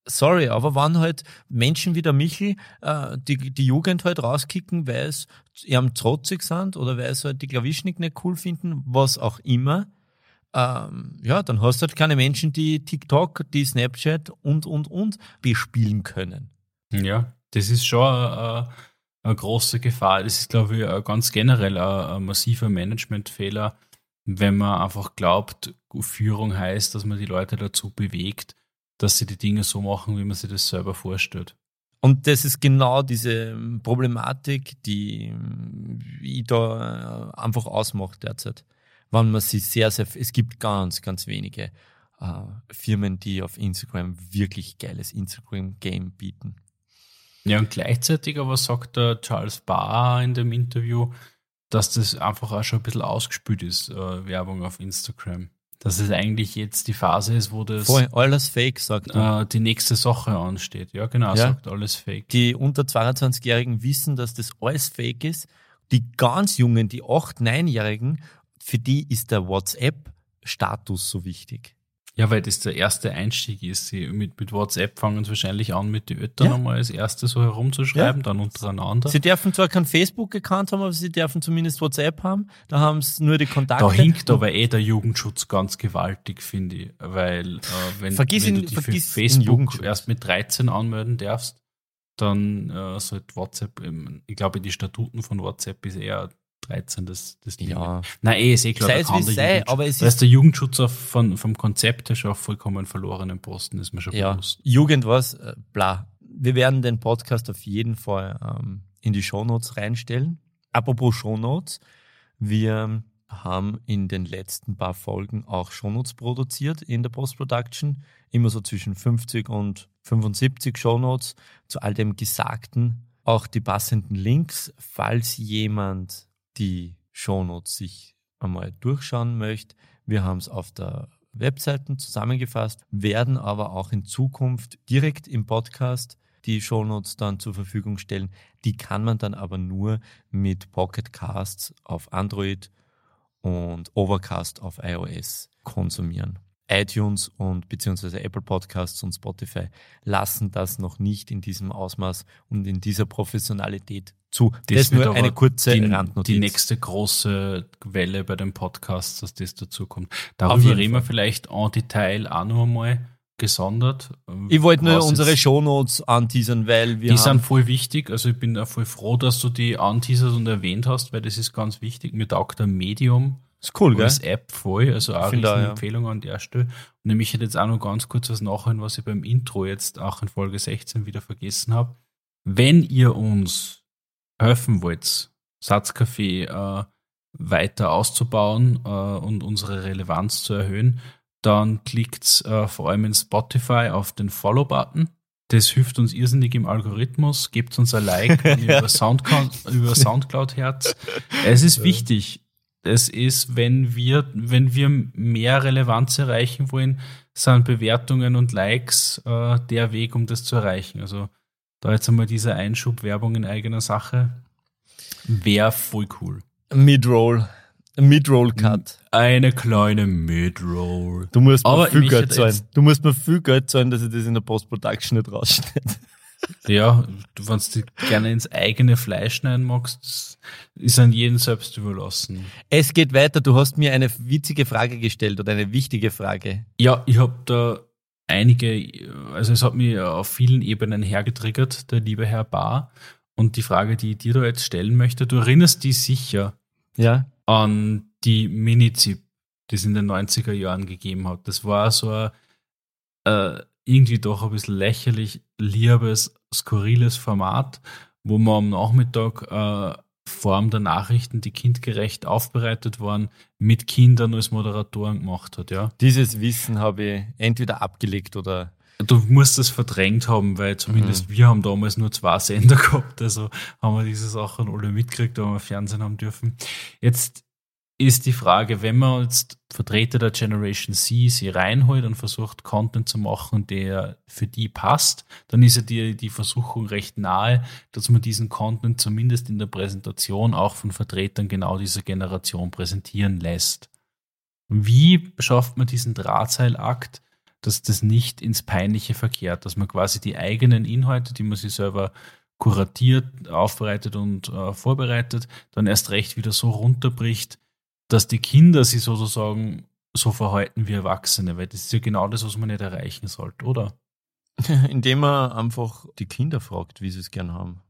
Sorry, aber wann halt Menschen wie der Michel äh, die, die Jugend halt rauskicken, weil es ihrem trotzig sind oder weil sie halt die Klavischnik nicht cool finden, was auch immer, ähm, ja, dann hast du halt keine Menschen, die TikTok, die Snapchat und, und, und bespielen können. Ja, das ist schon eine, eine große Gefahr. Das ist, glaube ich, ganz generell ein, massiver Managementfehler, wenn man einfach glaubt, Führung heißt, dass man die Leute dazu bewegt, dass sie die Dinge so machen, wie man sich das selber vorstellt. Und das ist genau diese Problematik, die ich da äh, einfach ausmacht derzeit. Wenn man sich sehr, sehr, es gibt ganz, ganz wenige äh, Firmen, die auf Instagram wirklich geiles Instagram-Game bieten. Ja, und gleichzeitig aber sagt der Charles Barr in dem Interview, dass das einfach auch schon ein bisschen ausgespült ist, äh, Werbung auf Instagram. Dass es eigentlich jetzt die Phase ist, wo das Voll, alles fake, sagt er. äh, die nächste Sache ansteht. Ja, genau, Ja. sagt alles fake. Die unter 22-Jährigen wissen, dass das alles fake ist. Die ganz Jungen, die 8-, 9-Jährigen, für die ist der WhatsApp-Status so wichtig. Ja, weil das der erste Einstieg ist. Sie mit, mit WhatsApp fangen sie wahrscheinlich an, mit den Eltern Ja. einmal als erstes so herumzuschreiben, dann untereinander. Sie dürfen zwar kein Facebook gekannt haben, aber sie dürfen zumindest WhatsApp haben. Da haben sie nur die Kontakte. Da hinkt aber eh der Jugendschutz ganz gewaltig, finde ich. Weil, äh, wenn, Vergiss wenn ihn- du dich für Facebook erst mit 13 anmelden darfst, dann äh, sollte WhatsApp, ich glaube, die Statuten von WhatsApp ist eher 13 das, das Ding. Ja. Nein, eh, ist eh klar, Sei es wie sei, aber es da ist ist der Jugendschutz auf, von, vom Konzept her schon auf vollkommen verlorenen Posten, ist mir schon ja, bewusst. Jugend was, äh, bla. Wir werden den Podcast auf jeden Fall ähm, in die Shownotes reinstellen. Apropos Shownotes, wir haben in den letzten paar Folgen auch Shownotes produziert in der Post-Production. Immer so zwischen 50 und 75 Shownotes zu all dem Gesagten. Auch die passenden Links, falls jemand die Shownotes sich einmal durchschauen möchte. Wir haben es auf der Webseiten zusammengefasst, werden aber auch in Zukunft direkt im Podcast die Shownotes dann zur Verfügung stellen. Die kann man dann aber nur mit Pocket Casts auf Android und Overcast auf iOS konsumieren. iTunes und beziehungsweise Apple Podcasts und Spotify lassen das noch nicht in diesem Ausmaß und in dieser Professionalität zu. Das, ist wird nur eine kurze die, Randnotiz. die nächste große Welle bei den Podcasts, dass das dazu kommt. Auf Darüber reden wir vielleicht en Detail auch noch einmal gesondert. Ich wollte nur unsere Shownotes anteasern, weil wir Die sind voll wichtig. Also ich bin auch voll froh, dass du die anteasert und erwähnt hast, weil das ist ganz wichtig. Mir taugt der Medium ist cool, gell? als App voll. Also auch eine ja. Empfehlung an der Stelle. Und nämlich hätte jetzt auch noch ganz kurz was nachhören, was ich beim Intro jetzt auch in Folge 16 wieder vergessen habe. Wenn ihr uns helfen wollt, Satzcafé äh, weiter auszubauen äh, und unsere Relevanz zu erhöhen, dann klickt äh, vor allem in Spotify auf den Follow-Button. Das hilft uns irrsinnig im Algorithmus. Gebt uns ein Like, wenn ihr über, Soundcloud, über Soundcloud hört. Es ist wichtig. Es ist, wenn wir, wenn wir mehr Relevanz erreichen wollen, sind Bewertungen und Likes äh, der Weg, um das zu erreichen. Also da jetzt einmal diese Einschub Werbung in eigener Sache wäre voll cool. Midroll. Midroll-Cut. Eine kleine Midroll. Du musst mir viel Geld zahlen. Du musst mir viel Geld zahlen, dass ich das in der Post-Production nicht rausschneide. Ja, du, wenn du gerne ins eigene Fleisch schneiden magst, ist an jeden selbst überlassen. Es geht weiter. Du hast mir eine witzige Frage gestellt oder eine wichtige Frage. Ja, ich habe da einige, also es hat mich auf vielen Ebenen hergetriggert, der liebe Herr Bar. Und die Frage, die ich dir da jetzt stellen möchte, du erinnerst dich sicher Ja? an die Minizip, die es in den 90er Jahren gegeben hat. Das war so ein äh, irgendwie doch ein bisschen lächerlich, liebes, skurriles Format, wo man am Nachmittag äh, Form der Nachrichten, die kindgerecht aufbereitet waren, mit Kindern als Moderatoren gemacht hat, ja. Dieses Wissen habe ich entweder abgelegt oder Du musst das verdrängt haben, weil zumindest wir haben damals nur zwei Sender gehabt, also haben wir diese Sachen alle mitgekriegt, da wir Fernsehen haben dürfen. Jetzt ist die Frage, wenn man jetzt Vertreter der Generation C sie reinholt und versucht, Content zu machen, der für die passt, dann ist ja die, die Versuchung recht nahe, dass man diesen Content zumindest in der Präsentation auch von Vertretern genau dieser Generation präsentieren lässt. Wie schafft man diesen Drahtseilakt, dass das nicht ins Peinliche verkehrt, dass man quasi die eigenen Inhalte, die man sich selber kuratiert, aufbereitet und äh, vorbereitet, dann erst recht wieder so runterbricht, dass die Kinder sich sozusagen so verhalten wie Erwachsene, weil das ist ja genau das, was man nicht erreichen sollte, oder? indem man einfach die Kinder fragt, wie sie es gern haben.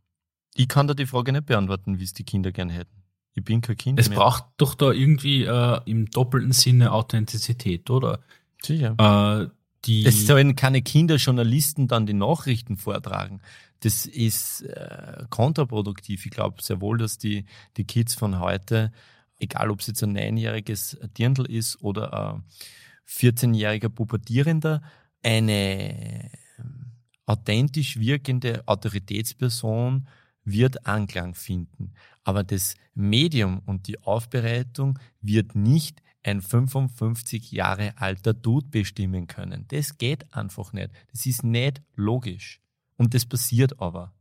Ich kann da die Frage nicht beantworten, wie es die Kinder gern hätten. Ich bin kein Kind Es mehr. braucht doch da irgendwie äh, im doppelten Sinne Authentizität, oder? Sicher. Äh, die Es sollen keine Kinderjournalisten dann die Nachrichten vortragen. Das ist äh, kontraproduktiv. Ich glaube sehr wohl, dass die, die Kids von heute, egal ob es jetzt ein neunjähriges Dirndl ist oder ein 14-jähriger Pubertierender, eine ähm, authentisch wirkende Autoritätsperson wird Anklang finden. Aber das Medium und die Aufbereitung wird nicht ein 55 Jahre alter Dude bestimmen können. Das geht einfach nicht. Das ist nicht logisch. Und das passiert aber.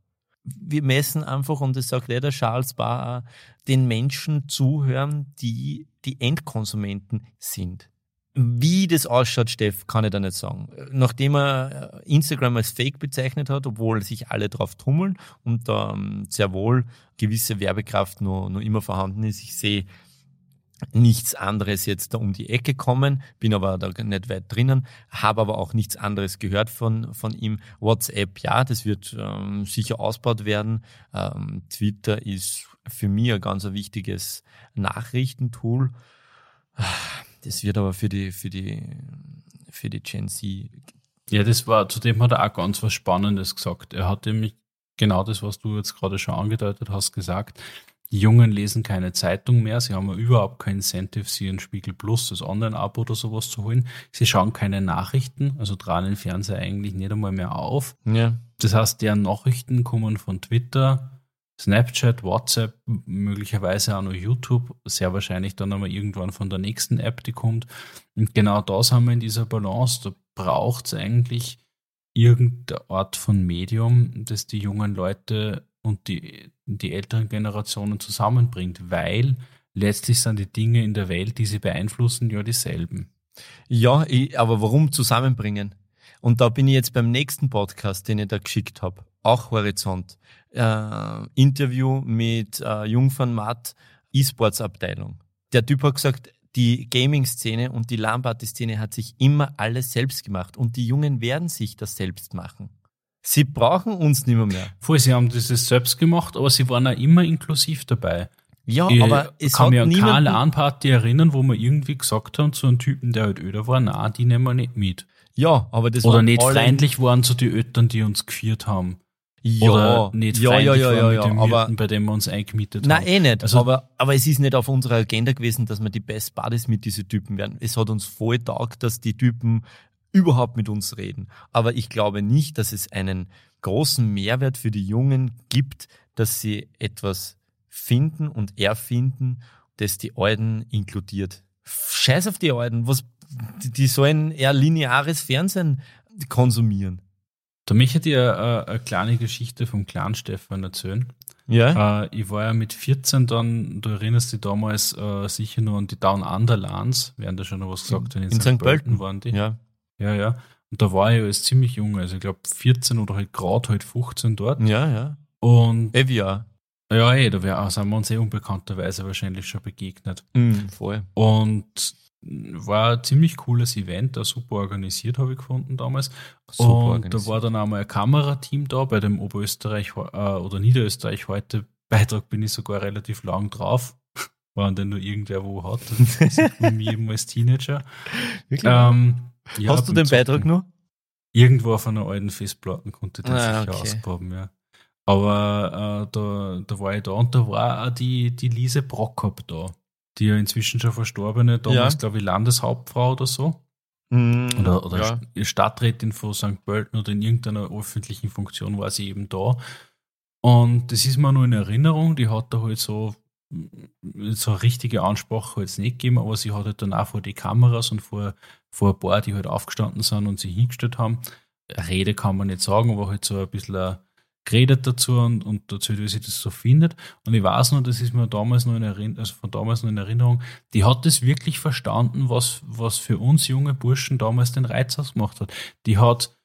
Wir messen einfach, und das sagt der Charles Barr, den Menschen zuhören, die die Endkonsumenten sind. Wie das ausschaut, Steff, kann ich da nicht sagen. Nachdem er äh, Instagram als Fake bezeichnet hat, obwohl sich alle drauf tummeln und da ähm, sehr wohl gewisse Werbekraft noch immer vorhanden ist, ich sehe nichts anderes jetzt da um die Ecke kommen, bin aber da nicht weit drinnen, habe aber auch nichts anderes gehört von, von ihm. WhatsApp, ja, das wird ähm, sicher ausgebaut werden. Ähm, Twitter ist für mich ein ganz wichtiges Nachrichtentool. Das wird aber für die, für die, für die Gen Z. Ja, das war, zudem hat er auch ganz was Spannendes gesagt. Er hat nämlich genau das, was du jetzt gerade schon angedeutet hast, gesagt. Die Jungen lesen keine Zeitung mehr, sie haben ja überhaupt kein Incentive, sie in Spiegel Plus, das Online-Abo oder sowas zu holen. Sie schauen keine Nachrichten, also tragen den Fernseher eigentlich nicht einmal mehr auf. Ja. Das heißt, deren Nachrichten kommen von Twitter, Snapchat, WhatsApp, möglicherweise auch noch YouTube, sehr wahrscheinlich dann einmal irgendwann von der nächsten App, die kommt. Und genau das haben wir in dieser Balance. Da braucht es eigentlich irgendeine Art von Medium, das die jungen Leute und die, die älteren Generationen zusammenbringt, weil letztlich sind die Dinge in der Welt, die sie beeinflussen, ja dieselben. Ja, ich, aber warum zusammenbringen? Und da bin ich jetzt beim nächsten Podcast, den ich da geschickt habe, auch Horizont. Äh, Interview mit äh, Jungfern Matt, E-Sports-Abteilung. Der Typ hat gesagt, die Gaming-Szene und die LAN-Party-Szene hat sich immer alles selbst gemacht und die Jungen werden sich das selbst machen. Sie brauchen uns nicht mehr. mehr. Voll, sie haben das selbst gemacht, aber sie waren auch immer inklusiv dabei. Ja, ich aber es kann mich an keine. LAN-Party erinnern, wo wir irgendwie gesagt haben zu einem Typen, der halt öder war, na, die nehmen wir nicht mit. Ja, aber das Oder nicht freundlich waren zu den Eltern, die uns geführt haben. Ja, Oder nicht ja, ja, ja, waren ja, ja, dem aber bei dem wir uns eingemietet Nein, haben. eh nicht. Also- aber, aber es ist nicht auf unserer Agenda gewesen, dass wir die Best Buddies mit diesen Typen werden. Es hat uns voll taugt, dass die Typen überhaupt mit uns reden. Aber ich glaube nicht, dass es einen großen Mehrwert für die Jungen gibt, dass sie etwas finden und erfinden, das die Alten inkludiert. Scheiß auf die Alten. Was, die, sollen eher lineares Fernsehen konsumieren. Da möchte ich dir äh, eine kleine Geschichte vom kleinen Stefan erzählen. Ja? Äh, ich war ja mit 14 dann, du erinnerst dich damals äh, sicher nur an die Down Under Lands, werden da schon noch was gesagt, wenn In St. Pölten. waren die. ja. Ja, ja. Und da war ich als ziemlich jung, also ich glaube 14 oder halt gerade halt 15 dort. Ja, ja. Und Evia. ja, eh, da wär, sind wir uns eh unbekannterweise wahrscheinlich schon begegnet. Mhm, voll. Und war ein ziemlich cooles Event, da super organisiert, habe ich gefunden damals. Super und organisiert. da war dann einmal ein Kamerateam da bei dem Oberösterreich äh, oder Niederösterreich heute Beitrag bin ich sogar relativ lang drauf. War denn nur irgendwer wo hat. Das ist mir eben als Teenager. Wirklich? Ähm, ja, Hast du den Beitrag noch? Irgendwo auf einer alten Festplatte konnte ich den Ah, sicher okay. ausgraben, ja. Aber äh, da, da war ich da und da war auch die, die Lise Brockhop da, die ja inzwischen schon verstorbene, damals Ja. glaube ich Landeshauptfrau oder so. Mhm. Oder, oder ja. St- Stadträtin von St. Pölten oder in irgendeiner öffentlichen Funktion war sie eben da. Und das ist mir nur in Erinnerung, die hat da halt so, so eine richtige Ansprache jetzt nicht gegeben, aber sie hat halt dann auch vor die Kameras und vor, vor ein paar, die halt aufgestanden sind und sich hingestellt haben. Rede kann man nicht sagen, aber halt so ein bisschen geredet dazu und, und dazu, wie sie das so findet. Und ich weiß noch, das ist mir damals noch in Erinnerung, also von damals noch in Erinnerung, die hat das wirklich verstanden, was, was für uns junge Burschen damals den Reiz ausgemacht hat. Die hat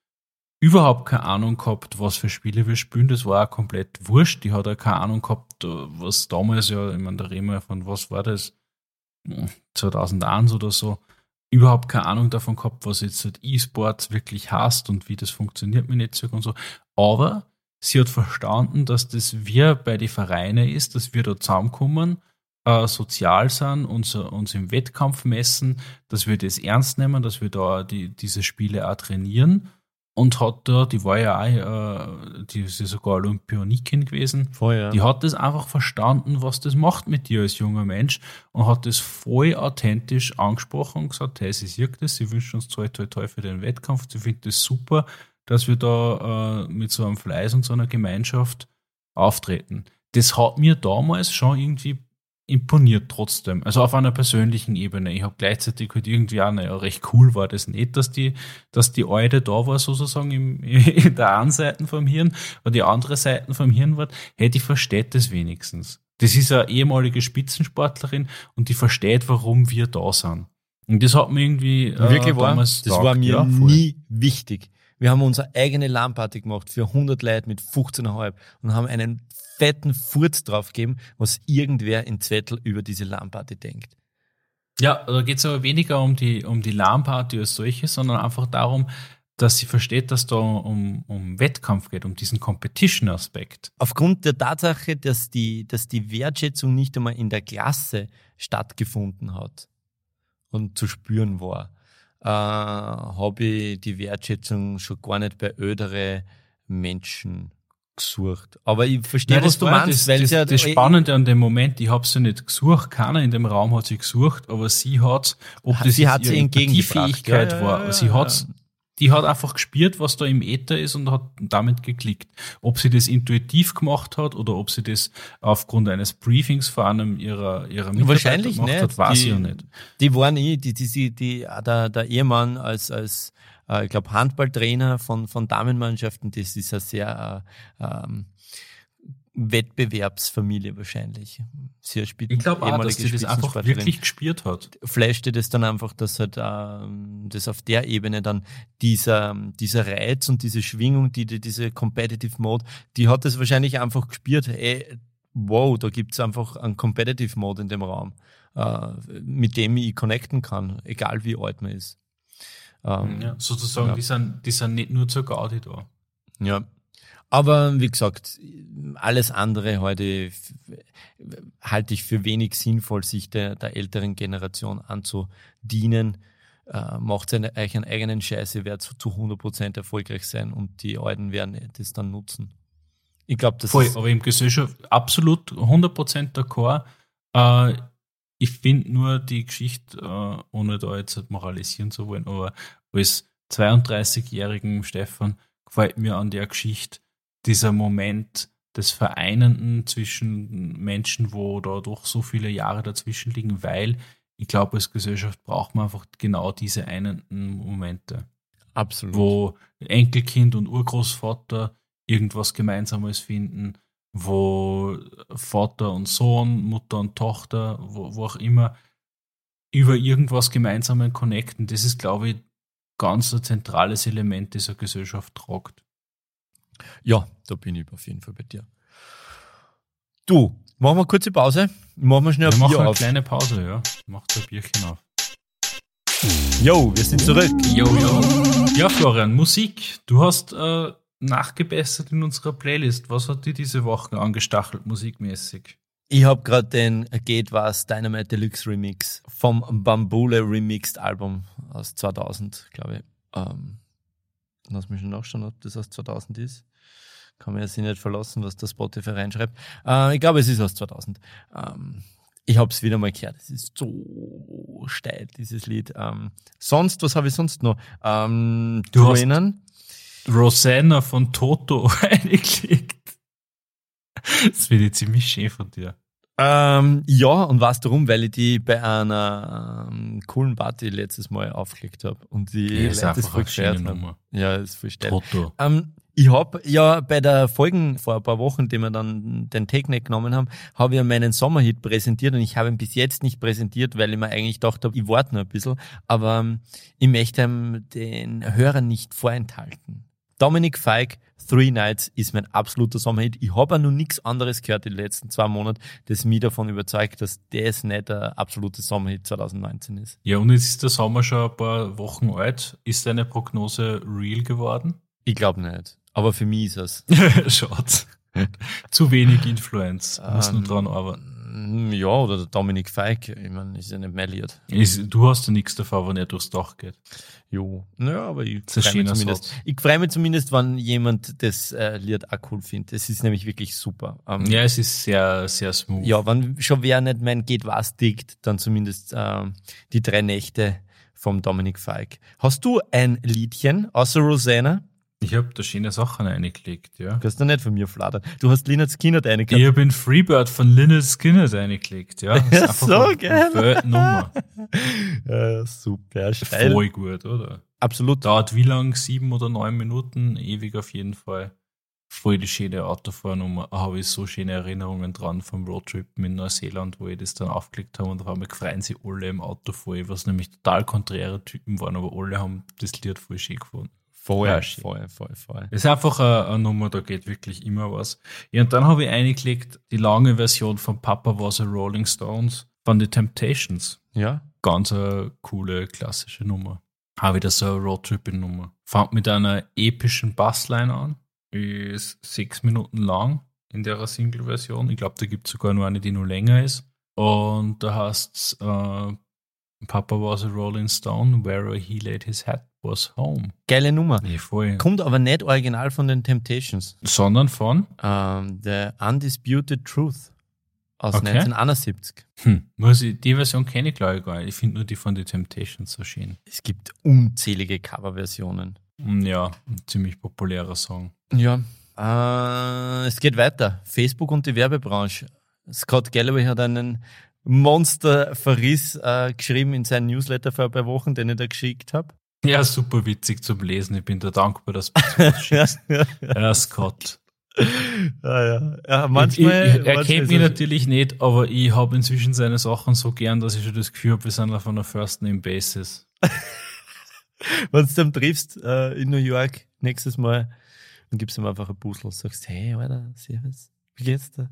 überhaupt keine Ahnung gehabt, was für Spiele wir spielen. Das war auch komplett wurscht. Die hat auch keine Ahnung gehabt, was damals ja, ich meine, da reden wir von, was war das? Hm, 2001 oder so. Überhaupt keine Ahnung davon gehabt, was jetzt halt E-Sports wirklich heißt und wie das funktioniert mit Netzwerk und so. Aber sie hat verstanden, dass das wir bei den Vereinen ist, dass wir da zusammenkommen, äh, sozial sind, uns, uns im Wettkampf messen, dass wir das ernst nehmen, dass wir da die, diese Spiele auch trainieren. Und hat da, die war ja auch, äh, die ist ja sogar Olympionikin gewesen, Voll, ja. die hat das einfach verstanden, was das macht mit dir als junger Mensch und hat das voll authentisch angesprochen und gesagt, hey, sie sieht das, sie wünscht uns toll, toll, toll für den Wettkampf, sie findet das super, dass wir da äh, mit so einem Fleiß und so einer Gemeinschaft auftreten. Das hat mir damals schon irgendwie imponiert trotzdem. Also auf einer persönlichen Ebene. Ich habe gleichzeitig halt irgendwie auch, naja, recht cool war das nicht, dass die, dass die Alte da war, sozusagen im, in der einen Seite vom Hirn, und die andere Seite vom Hirn war, hey, die versteht das wenigstens. Das ist eine ehemalige Spitzensportlerin und die versteht, warum wir da sind. Und das hat mir irgendwie äh, Wirklich damals war, Das war mir ja, nie wichtig. Wir haben unsere eigene LAN-Party gemacht für 100 Leute mit 15,5 und haben einen fetten Furz draufgeben, was irgendwer in Zettel über diese LAN-Party denkt. Ja, da geht es aber weniger um die, um die LAN-Party als solche, sondern einfach darum, dass sie versteht, dass da um, um Wettkampf geht, um diesen Competition-Aspekt. Aufgrund der Tatsache, dass die, dass die Wertschätzung nicht einmal in der Klasse stattgefunden hat und zu spüren war, äh, habe ich die Wertschätzung schon gar nicht bei ödere Menschen gesucht. Aber ich verstehe, Nein, was du meinst. Das, weil das, ja das Spannende an dem Moment, ich habe sie nicht gesucht, keiner in dem Raum hat sie gesucht, aber sie hat, ob das sie hat ihre Fähigkeit ja, ja, war, sie hat die hat einfach gespürt, was da im Äther ist und hat damit geklickt. Ob sie das intuitiv gemacht hat oder ob sie das aufgrund eines Briefings vor einem ihrer, ihrer Mitarbeiter Wahrscheinlich gemacht nicht. hat, weiß die, ich ja nicht. Die waren eh, die, die, die, die, der, der Ehemann als, als äh, ich glaube, Handballtrainer von, von Damenmannschaften, das ist eine sehr äh, ähm, Wettbewerbsfamilie wahrscheinlich. Sehr ich glaube auch, dass sie das einfach wirklich gespürt hat. Flashte das dann einfach, dass halt ähm, das auf der Ebene dann dieser, dieser Reiz und diese Schwingung, die, die diese Competitive Mode, die hat das wahrscheinlich einfach gespürt. Ey, wow, da gibt es einfach einen Competitive Mode in dem Raum, äh, mit dem ich connecten kann, egal wie alt man ist. Ähm, ja, sozusagen, ja. Die, sind, die sind nicht nur zur Gaudi da. Ja. Aber wie gesagt, alles andere heute halte ich für wenig sinnvoll, sich der, der älteren Generation anzudienen. Äh, macht seine, euch einen eigenen Scheiße, wird zu, zu 100% erfolgreich sein und die Alten werden das dann nutzen. Ich glaube, das Voll, ist. Aber im Gesellschaft absolut 100% d'accord. Äh, ich finde nur die Geschichte, äh, ohne da jetzt moralisieren zu wollen, aber als 32-jährigen Stefan gefällt mir an der Geschichte dieser Moment des Vereinenden zwischen Menschen, wo da doch so viele Jahre dazwischen liegen, weil ich glaube, als Gesellschaft braucht man einfach genau diese einenden Momente. Absolut. Wo Enkelkind und Urgroßvater irgendwas Gemeinsames finden, wo Vater und Sohn, Mutter und Tochter, wo, wo auch immer, über irgendwas Gemeinsames connecten. Das ist, glaube ich, ganz ein zentrales Element dieser Gesellschaft tragt. Ja, da bin ich auf jeden Fall bei dir. Du, machen wir eine kurze Pause. Machen wir schnell ein wir Bier eine auf. kleine Pause, ja. Macht ein Bierchen auf. Jo, wir sind zurück. Jo, jo. Ja, Florian, Musik. Du hast äh, nachgebessert in unserer Playlist. Was hat dir diese Woche angestachelt, musikmäßig? Ich habe gerade den Geht Was Dynamite Deluxe Remix vom Bambule Remixed Album aus 2000, glaube ich. Ähm, lass mich schon nachschauen, ob das aus 2000 ist. Kann man ja sich nicht verlassen, was der Spotify reinschreibt. Äh, ich glaube, es ist aus 2000. Ähm, ich habe es wieder mal gehört. Es ist so steil, dieses Lied. Ähm, sonst, was habe ich sonst noch? Ähm, du Trainen. hast Rosanna von Toto eingeklickt. Das finde ich ziemlich schön von dir. Ähm, ja, und weißt du warum? Weil ich die bei einer ähm, coolen Party letztes Mal aufgelegt habe und die ja, Leute das voll gefeiert haben. Ja, ist voll steil. Ähm, ich habe ja bei der Folgen vor ein paar Wochen, die wir dann den Technik genommen haben, habe ich ja meinen Sommerhit präsentiert und ich habe ihn bis jetzt nicht präsentiert, weil ich mir eigentlich gedacht habe, ich warte noch ein bisschen, aber ähm, ich möchte den Hörern nicht vorenthalten. Dominik Feig, Three Nights ist mein absoluter Sommerhit. Ich habe auch noch nichts anderes gehört in den letzten zwei Monaten, das mich davon überzeugt, dass das nicht der absolute Sommerhit 2019 ist. Ja, und jetzt ist der Sommer schon ein paar Wochen alt. Ist deine Prognose real geworden? Ich glaube nicht. Aber für mich ist es. Schaut. Zu wenig Influence. Muss ähm, nur dran arbeiten. Ja, oder der Dominik Feig, ich meine, ist ja nicht mehr Lied. du hast ja nichts davon, wenn er durchs Dach geht. Jo, naja, aber ich freue mich zumindest. Ich freue mich zumindest, wenn jemand das äh, Lied auch cool findet. Es ist nämlich wirklich super. Ähm, ja, es ist sehr, sehr smooth. Ja, wenn schon wer nicht mein Geht was dickt, dann zumindest ähm, die drei Nächte vom Dominik Feig. Hast du ein Liedchen außer Rosanna? Ich habe da schöne Sachen reingelegt, ja. Du kannst doch nicht von mir fladern. Du hast Leonard Skinner reingelegt. Ich habe in Freebird von Lynyrd Skinner reingelegt, ja. Das Ja, so geil. Nummer. Ja, super, steil. Voll gut, oder? Absolut. Dauert wie lang? Sieben oder neun Minuten? Ewig auf jeden Fall. Voll die schöne Autofahrnummer. Da habe ich so schöne Erinnerungen dran vom Roadtrip in Neuseeland, wo ich das dann aufgelegt habe und auf einmal freuen sie alle im Auto voll, was nämlich total konträre Typen waren, aber alle haben das Lied voll schön gefunden. Voll, Ja, voll, voll, voll. Das ist einfach eine, eine Nummer, da geht wirklich immer was. Ja, und dann habe ich eingelegt die lange Version von Papa Was a Rolling Stones von The Temptations. Ja, Ganz eine coole, klassische Nummer. Habe wieder so eine Roadtrip-Nummer. Fängt mit einer epischen Bassline an. Ist sechs Minuten lang in der Single-Version. Ich glaube, da gibt es sogar nur eine, die nur länger ist. Und da heißt äh, Papa was a Rolling Stone, where he laid his head was home. geile Nummer. Ja, voll. Kommt aber nicht original von den Temptations. Sondern von Ähm, The Undisputed Truth aus Okay. 1971. Hm, muss ich, die Version kenne ich glaube ich gar nicht. Ich finde nur die von The Temptations so schön. Es gibt unzählige Coverversionen. Hm, Ja, ein ziemlich populärer Song. Ja. Äh, es geht weiter. Facebook und die Werbebranche. Scott Galloway hat einen Monsterverriss äh, geschrieben in seinen Newsletter vor ein paar Wochen, den ich da geschickt habe. Ja, super witzig zum Lesen. Ich bin da dankbar, dass du das schickst. Ja, Scott. Ah, ja. ja, manchmal. ich, ich, er kennt mich natürlich nicht, aber ich habe inzwischen seine Sachen so gern, dass ich schon das Gefühl habe, wir sind auf einer First Name Basis. Wenn du dann triffst äh, in New York nächstes Mal, dann gibst du ihm einfach ein Puzzle und sagst, hey, Alter, servus, wie geht's dir?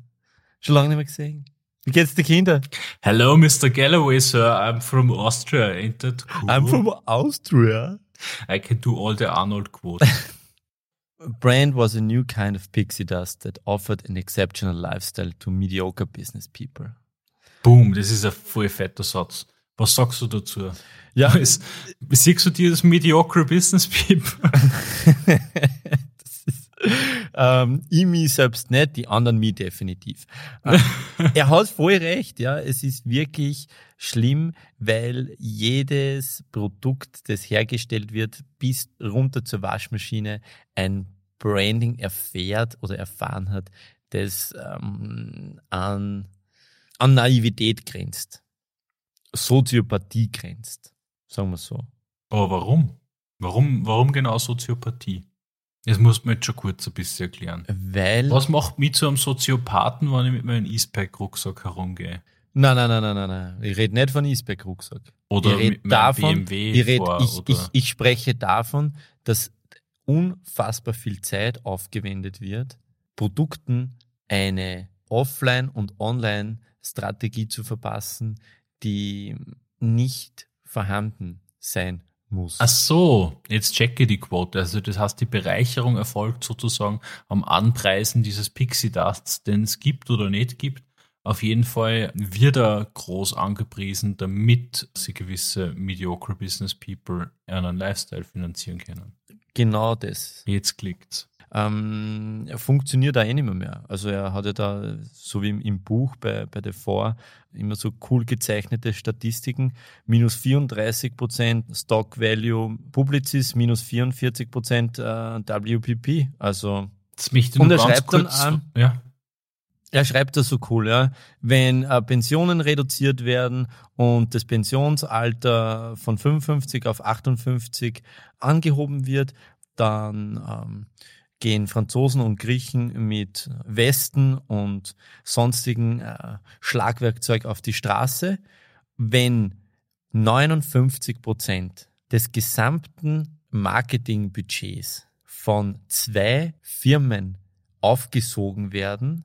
Schon lange nicht mehr gesehen. Wie geht's den Kindern? Hello, Mr. Galloway, sir. I'm from Austria. Ain't that cool? I'm from Austria. I can do all the Arnold quotes. Brand was a new kind of pixie dust that offered an exceptional lifestyle to mediocre business people. Boom, das ist ein voll fetter Satz. Was sagst du dazu? Ja, Ist, siehst du dir das Mediocre Business People? ähm, ich mich selbst nicht, die anderen mich definitiv. Ähm, er hat voll recht, ja. Es ist wirklich schlimm, weil jedes Produkt, das hergestellt wird, bis runter zur Waschmaschine, ein Branding erfährt oder erfahren hat, das ähm, an, an Naivität grenzt. Soziopathie grenzt. Sagen wir so. Aber warum? Warum, warum genau Soziopathie? Das muss man jetzt schon kurz ein bisschen erklären. Weil. Was macht mich zu einem Soziopathen, wenn ich mit meinem E-Spec-Rucksack herumgehe? Nein, nein, nein, nein, nein, nein. Ich rede nicht von E-Spec-Rucksack. Oder ich rede davon, BMW ich, red, vor, ich, oder? ich, ich spreche davon, dass unfassbar viel Zeit aufgewendet wird, Produkten eine Offline- und Online-Strategie zu verpassen, die nicht vorhanden sein muss. Ach so, jetzt checke die Quote. Also das heißt, die Bereicherung erfolgt sozusagen am Anpreisen dieses Pixie Dusts, den es gibt oder nicht gibt. Auf jeden Fall wird er groß angepriesen, damit sie gewisse mediocre Business People einen Lifestyle finanzieren können. Genau das. Jetzt klickt's. Ähm, er funktioniert da eh nicht mehr, mehr. Also er hat ja da, so wie im, Buch bei, bei der Vor, immer so cool gezeichnete Statistiken. Minus 34 Prozent Stock Value Publicis, minus 44 Prozent äh, WPP. Also Und er schreibt dann an- ja, er schreibt das so cool, ja. Wenn äh, Pensionen reduziert werden und das Pensionsalter von 55 auf 58 angehoben wird, dann ähm, gehen Franzosen und Griechen mit Westen und sonstigen äh, Schlagwerkzeug auf die Straße. Wenn 59 Prozent des gesamten Marketingbudgets von zwei Firmen aufgesogen werden,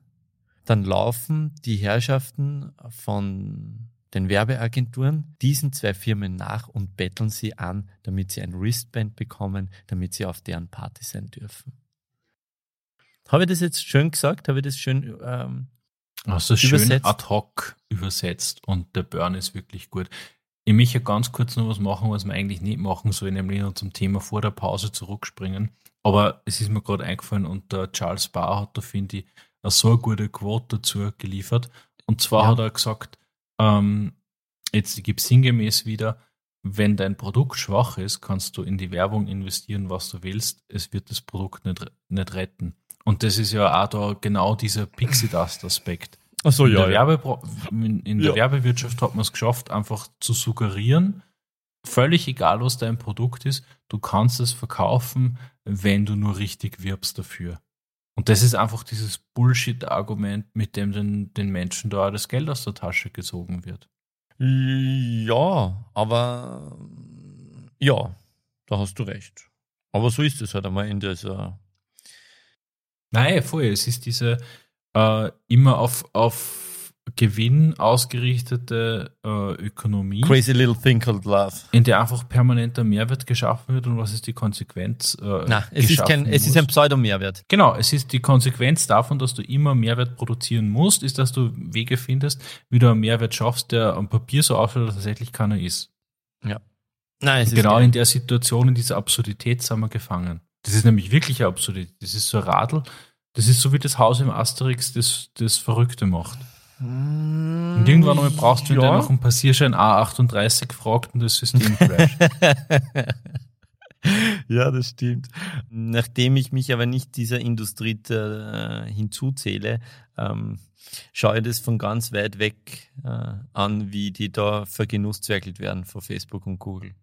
dann laufen die Herrschaften von den Werbeagenturen diesen zwei Firmen nach und betteln sie an, damit sie ein Wristband bekommen, damit sie auf deren Party sein dürfen. Habe ich das jetzt schön gesagt? Habe ich das schön ähm, Hast du schön Übersetzt. ad hoc übersetzt und der Burn ist wirklich gut. Ich möchte ganz kurz noch was machen, was wir eigentlich nicht machen soll, nämlich noch zum Thema vor der Pause zurückspringen. Aber es ist mir gerade eingefallen und der Charles Barr hat da, finde ich, eine so eine gute Quote dazu geliefert. Und zwar Ja. hat er gesagt, ähm, jetzt gibt es sinngemäß wieder, wenn dein Produkt schwach ist, kannst du in die Werbung investieren, was du willst. Es wird das Produkt nicht, nicht retten. Und das ist ja auch da genau dieser Pixie Dust Aspekt. Ach so, in ja. der, ja. Werbe in, in der Ja. Werbewirtschaft hat man es geschafft, einfach zu suggerieren, völlig egal, was dein Produkt ist, du kannst es verkaufen, wenn du nur richtig wirbst dafür. Und das ist einfach dieses Bullshit-Argument, mit dem den, den Menschen da das Geld aus der Tasche gezogen wird. Ja, aber ja, da hast du recht. Aber so ist es halt einmal in dieser. Nein, voll. Es ist diese äh, immer auf, auf Gewinn ausgerichtete äh, Ökonomie. Crazy little thing called love. in der einfach permanenter Mehrwert geschaffen wird und was ist die Konsequenz? Äh, Na, es ist kein, es ist ein Pseudo-Mehrwert. Genau, es ist die Konsequenz davon, dass du immer Mehrwert produzieren musst, ist, dass du Wege findest, wie du einen Mehrwert schaffst, der am Papier so ausschaut, dass tatsächlich keiner ist. Nein, es ist genau in der Situation, in dieser Absurdität sind wir gefangen. Das ist nämlich wirklich Absurdität. Das ist so ein Radl. Das ist so wie das Haus im Asterix, das, das Verrückte macht. Und irgendwann einmal brauchst du, Ja. der nach dem Passierschein A38 fragt und das System crasht. ja, das stimmt. Nachdem ich mich aber nicht dieser Industrie äh, hinzuzähle, ähm, schaue ich das von ganz weit weg äh, an, wie die da vergenusszwergelt werden von Facebook und Google.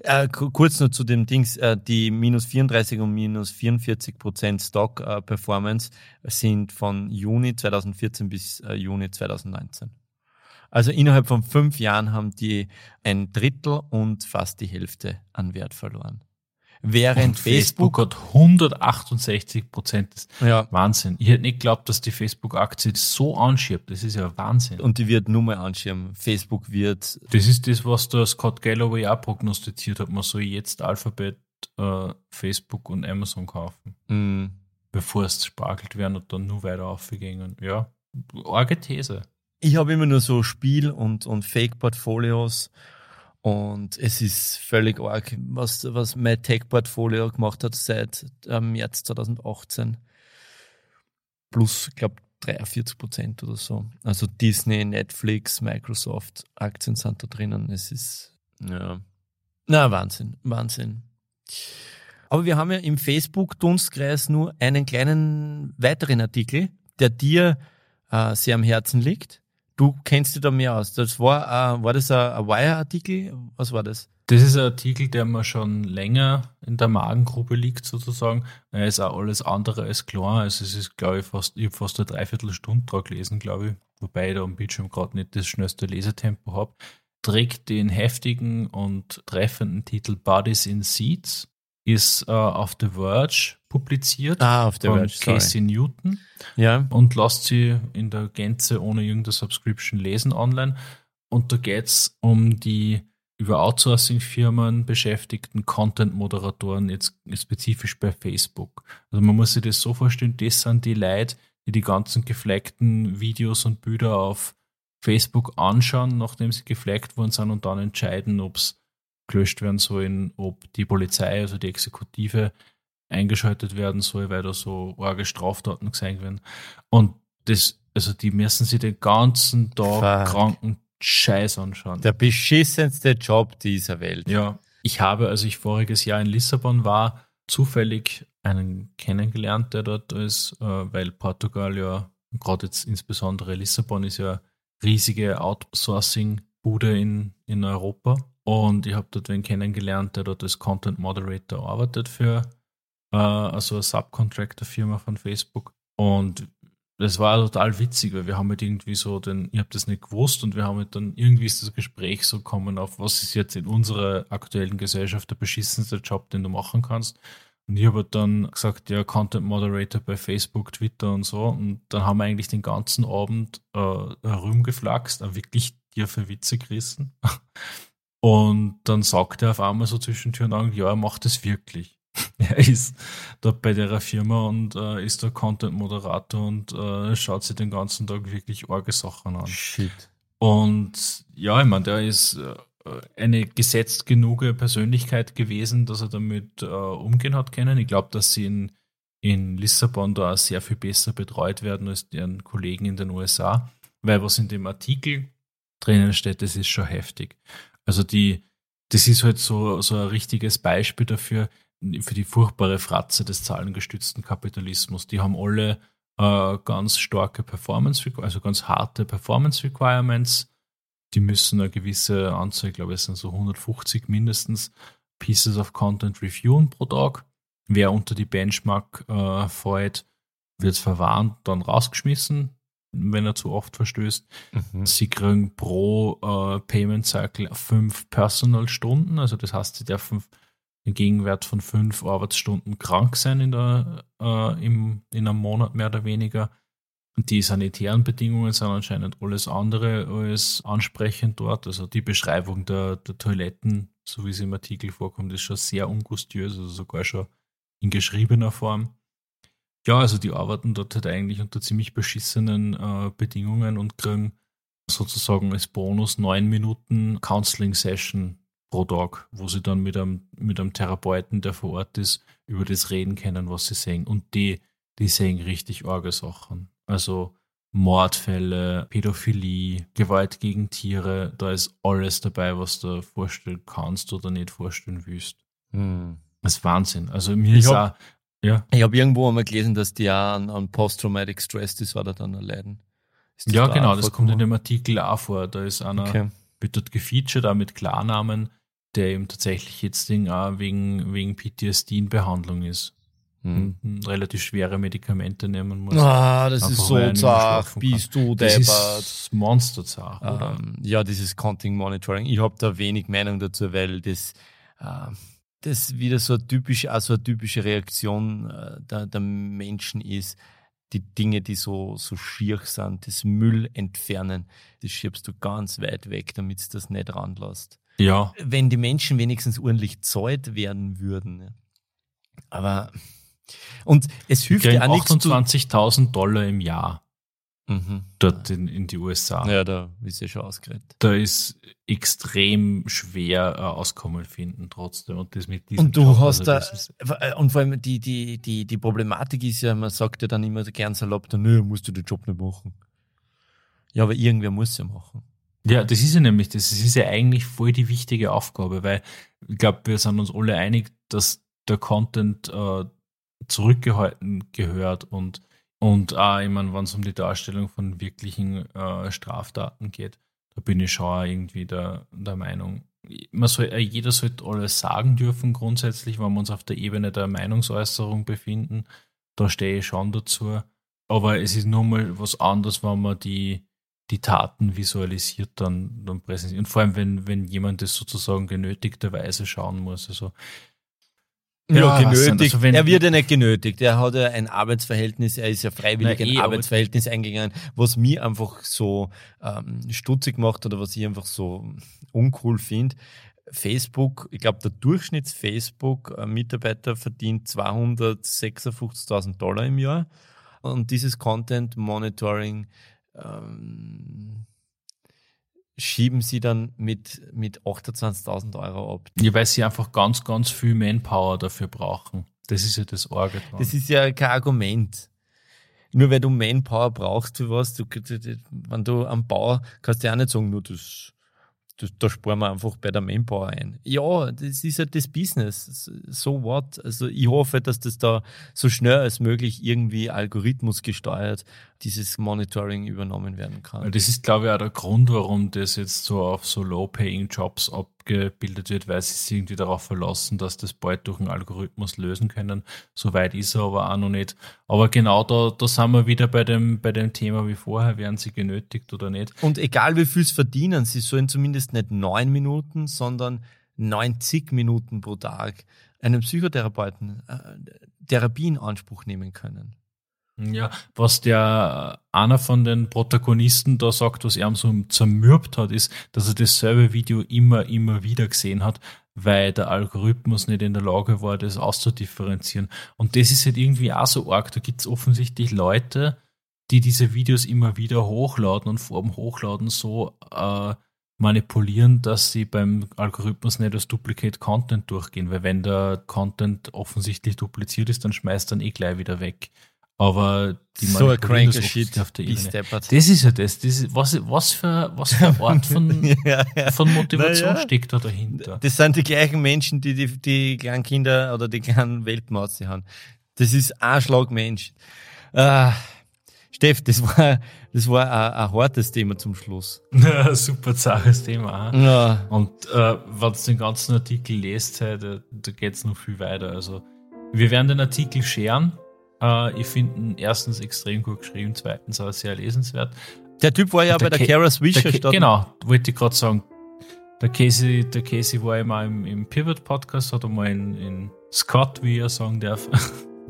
Äh, ku- kurz nur zu dem Dings, äh, die minus 34 und minus 44 Prozent Stock-Performance sind von Juni 2014 bis äh, Juni 2019. Also innerhalb von fünf Jahren haben die ein Drittel und fast die Hälfte an Wert verloren. Während Facebook Facebook, hat 168 Prozent. ja, Wahnsinn. Ich hätte nicht geglaubt, dass die Facebook-Aktie so anschiebt. Das ist ja Wahnsinn. und die wird nur mal anschirmen. Facebook wird, das ist das, was der Scott Galloway auch prognostiziert hat. Man soll jetzt Alphabet, äh, Facebook und Amazon kaufen, mh, bevor es spargelt werden und dann nur weiter aufgehen. Ja, arge These. ich habe immer nur so Spiel- und, und Fake-Portfolios und es ist völlig arg, was, was mein Tech-Portfolio gemacht hat seit äh, März 2018. Plus, ich glaube, 43 Prozent oder so. Also Disney, Netflix, Microsoft, Aktien sind da drinnen. Es ist, ja. Na, Wahnsinn, Wahnsinn. Aber wir haben ja im Facebook-Dunstkreis nur einen kleinen weiteren Artikel, der dir äh, sehr am Herzen liegt. Du kennst dich da mehr aus. Das war, äh, war das ein, Wire-Artikel? Was war das? Das ist ein Artikel, der mir schon länger in der Magengrube liegt, sozusagen. Er ist auch alles andere als klar. Also es ist, glaube ich, fast, ich habe fast eine Dreiviertelstunde dran gelesen, glaube ich. Wobei ich da am Bildschirm gerade nicht das schnellste Lesetempo habe. Trägt den heftigen und treffenden Titel Bodies in Seats, ist äh, auf The Verge publiziert Ah, auf von Verge, sorry. Casey Newton Ja. und lasst sie in der Gänze ohne irgendeine Subscription lesen online. Und da geht's um die über Outsourcing-Firmen beschäftigten Content-Moderatoren, jetzt spezifisch bei Facebook. Also man muss sich das so vorstellen, das sind die Leute, die die ganzen geflaggten Videos und Bilder auf Facebook anschauen, nachdem sie geflaggt worden sind und dann entscheiden, ob es gelöscht werden sollen, ob die Polizei, also die Exekutive, eingeschaltet werden soll, weil da so arge Straftaten gesehen werden. Und das, also die müssen sich den ganzen Tag Fuck. kranken Scheiß anschauen. Der beschissenste Job dieser Welt. Ja, ich habe, als ich voriges Jahr in Lissabon war, zufällig einen kennengelernt, der dort ist, äh, weil Portugal ja, gerade jetzt insbesondere Lissabon ist ja riesige Outsourcing-Bude in, in Europa. Und ich habe dort wen kennengelernt, der dort als Content Moderator arbeitet für äh, also eine Subcontractor-Firma von Facebook. Und das war total witzig, weil wir haben halt irgendwie so den, ich habe das nicht gewusst und wir haben halt dann irgendwie ist das Gespräch so gekommen auf, was ist jetzt in unserer aktuellen Gesellschaft der beschissenste Job, den du machen kannst. Und ich habe halt dann gesagt, ja, Content Moderator bei Facebook, Twitter und so. Und dann haben wir eigentlich den ganzen Abend äh, herumgeflaxt, wirklich tiefe Witze gerissen. Und dann sagt er auf einmal so zwischen Tür und Angel, ja, er macht es wirklich. Er ist dort bei der Firma und äh, ist der Content-Moderator und äh, schaut sich den ganzen Tag wirklich arge Sachen an. Shit. Und ja, ich meine, der ist äh, eine gesetzt genug Persönlichkeit gewesen, dass er damit äh, umgehen hat können. Ich glaube, dass sie in, in Lissabon da sehr viel besser betreut werden als deren Kollegen in den USA, weil was in dem Artikel drinnen steht, das ist schon heftig. Also die, das ist halt so, so ein richtiges Beispiel dafür, für die furchtbare Fratze des zahlengestützten Kapitalismus. Die haben alle äh, ganz starke Performance, also ganz harte Performance Requirements. Die müssen eine gewisse Anzahl, ich glaube, es sind so 150 mindestens Pieces of Content reviewen pro Tag. Wer unter die Benchmark äh, fällt, wird verwarnt, dann rausgeschmissen, wenn er zu oft verstößt. Mhm. Sie kriegen pro äh, Payment Cycle fünf Personal-Stunden, also das heißt, sie dürfen einen Gegenwert von fünf Arbeitsstunden krank sein in, der, äh, im, in einem Monat mehr oder weniger. Die sanitären Bedingungen sind anscheinend alles andere als ansprechend dort. Also die Beschreibung der, der Toiletten, so wie sie im Artikel vorkommt, ist schon sehr ungustiös, also sogar schon in geschriebener Form. Ja, also die arbeiten dort halt eigentlich unter ziemlich beschissenen äh, Bedingungen und kriegen sozusagen als Bonus neun Minuten Counseling Session pro Tag, wo sie dann mit einem, mit einem Therapeuten, der vor Ort ist, über das reden können, was sie sehen. Und die, die sehen richtig arge Sachen. Also Mordfälle, Pädophilie, Gewalt gegen Tiere, da ist alles dabei, was du vorstellen kannst oder nicht vorstellen willst. Hm. Das ist Wahnsinn. Also mir ich ist auch, ja. Ich habe irgendwo einmal gelesen, dass die auch an, an Post-Traumatic Stress Disorder dann erleiden. Ja, da genau, das kommt in dem Artikel auch vor. Da ist einer, okay. wird dort gefeatured, auch mit Klarnamen, der eben tatsächlich jetzt auch wegen, wegen PTSD in Behandlung ist. Hm. relativ schwere Medikamente nehmen muss. Ah, das ist so zart, bist du deppert. Das ist monsterzart? Ähm, ja, dieses Counting Monitoring. Ich habe da wenig Meinung dazu, weil das, äh, das wieder so eine typische, also eine typische Reaktion äh, der, der Menschen ist, die Dinge, die so, so schier sind, das Müll entfernen, das schiebst du ganz weit weg, damit es das nicht ranlässt. Ja. Wenn die Menschen wenigstens ordentlich zahlt werden würden. Aber, und es hilft ja auch nichts. 28.000 Dollar im Jahr. Mhm. Dort in, in die USA. Ja, da ist ja schon ausgeredet. Da ist extrem schwer äh, Auskommen finden trotzdem. Und das mit diesem Und du Job, hast also da, äh, und vor allem die, die, die, die Problematik ist ja, man sagt ja dann immer gern salopp, nö, musst du den Job nicht machen. Ja, aber irgendwer muss ja machen. Ja, das ist ja nämlich, das ist ja eigentlich voll die wichtige Aufgabe, weil ich glaube, wir sind uns alle einig, dass der Content äh, zurückgehalten gehört und, und auch, ich meine, wenn es um die Darstellung von wirklichen äh, Straftaten geht, da bin ich schon irgendwie der, der Meinung, man soll, äh, jeder sollte alles sagen dürfen grundsätzlich, wenn wir uns auf der Ebene der Meinungsäußerung befinden, da stehe ich schon dazu. Aber es ist nun mal was anderes, wenn man die, die Taten visualisiert dann, dann präsentiert. Und vor allem, wenn, wenn jemand das sozusagen genötigterweise schauen muss. Also, ja, ja genötigt. Also er wird ja nicht genötigt. Er hat ja ein Arbeitsverhältnis, er ist ja freiwillig Na, ein eh, Arbeitsverhältnis eingegangen, was mir einfach so ähm, stutzig macht oder was ich einfach so uncool finde. Facebook, ich glaube, der Durchschnitts-Facebook-Mitarbeiter verdient 256.000 Dollar im Jahr. Und dieses Content Monitoring ähm, schieben sie dann mit, mit 28.000 Euro ab. Ja, weil sie einfach ganz, ganz viel Manpower dafür brauchen. Das ist ja das Orgel. Das ist ja kein Argument. Nur weil du Manpower brauchst für was, du, wenn du am Bau kannst du ja auch nicht sagen, nur das da, da sparen wir einfach bei der Manpower ein. Ja, das ist halt das Business. So what? Also ich hoffe, dass das da so schnell als möglich irgendwie Algorithmus gesteuert dieses Monitoring übernommen werden kann. Das ist, glaube ich, auch der Grund, warum das jetzt so auf so Low-Paying-Jobs abgebildet wird, weil sie sich irgendwie darauf verlassen, dass das bald durch einen Algorithmus lösen können. Soweit ist er aber auch noch nicht. Aber genau da, da sind wir wieder bei dem, bei dem Thema wie vorher, werden sie genötigt oder nicht. Und egal wie viel sie verdienen, sie sollen zumindest nicht neun Minuten, sondern 90 Minuten pro Tag einen Psychotherapeuten äh, Therapie in Anspruch nehmen können. Ja, was der einer von den Protagonisten da sagt, was er so zermürbt hat, ist, dass er dasselbe Video immer, immer wieder gesehen hat, weil der Algorithmus nicht in der Lage war, das auszudifferenzieren. Und das ist halt irgendwie auch so arg. Da gibt es offensichtlich Leute, die diese Videos immer wieder hochladen und vor dem Hochladen so äh, manipulieren, dass sie beim Algorithmus nicht als Duplicate Content durchgehen, weil wenn der Content offensichtlich dupliziert ist, dann schmeißt dann eh gleich wieder weg. Aber die so ein cranker Shit. auf der Ebene. Das ist ja das. das ist, was, was, für, was für eine Art von, ja, ja. von Motivation Naja. steckt da dahinter? Das sind die gleichen Menschen, die die, die kleinen Kinder oder die kleinen Weltmauze haben. Das ist ein Schlagmensch. Ah, Steff, das war, das war ein, ein hartes Thema zum Schluss. Super zaches Thema. ah. Ja. Und äh, wenn du den ganzen Artikel lest, da, da geht es noch viel weiter. Also, wir werden den Artikel scheren. Äh, ich finde ihn erstens extrem gut geschrieben, zweitens auch sehr lesenswert. Der Typ war ja Der bei der Kara Swisher genau, wollte ich gerade sagen. Der Casey, der Casey war immer im, im Pivot-Podcast, hat einmal in, in Scott, wie er sagen darf,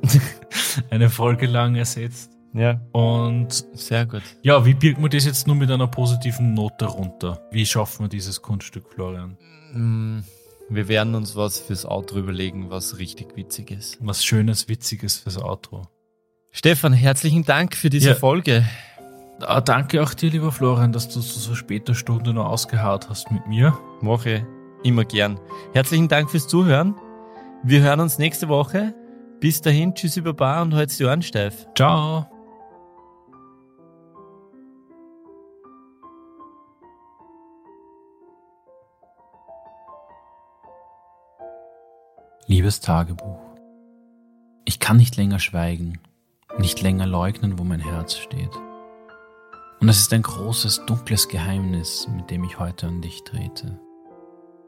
eine Folge lang ersetzt. Ja, Und sehr gut. ja, wie birgt man das jetzt nur mit einer positiven Note runter? Wie schaffen wir dieses Kunststück, Florian? Mm, Wir werden uns was fürs Outro überlegen, was richtig witzig ist. Was Schönes, Witziges fürs Outro. Stefan, herzlichen Dank für diese Ja. Folge. Ah, danke auch dir, lieber Florian, dass du zu so später Stunde noch ausgeharrt hast mit mir. Mache immer gern. Herzlichen Dank fürs Zuhören. Wir hören uns nächste Woche. Bis dahin, tschüss über Bar und halt's die Ohren steif. Ciao. Liebes Tagebuch, ich kann nicht länger schweigen, nicht länger leugnen, wo mein Herz steht. Und es ist ein großes, dunkles Geheimnis, mit dem ich heute an dich trete.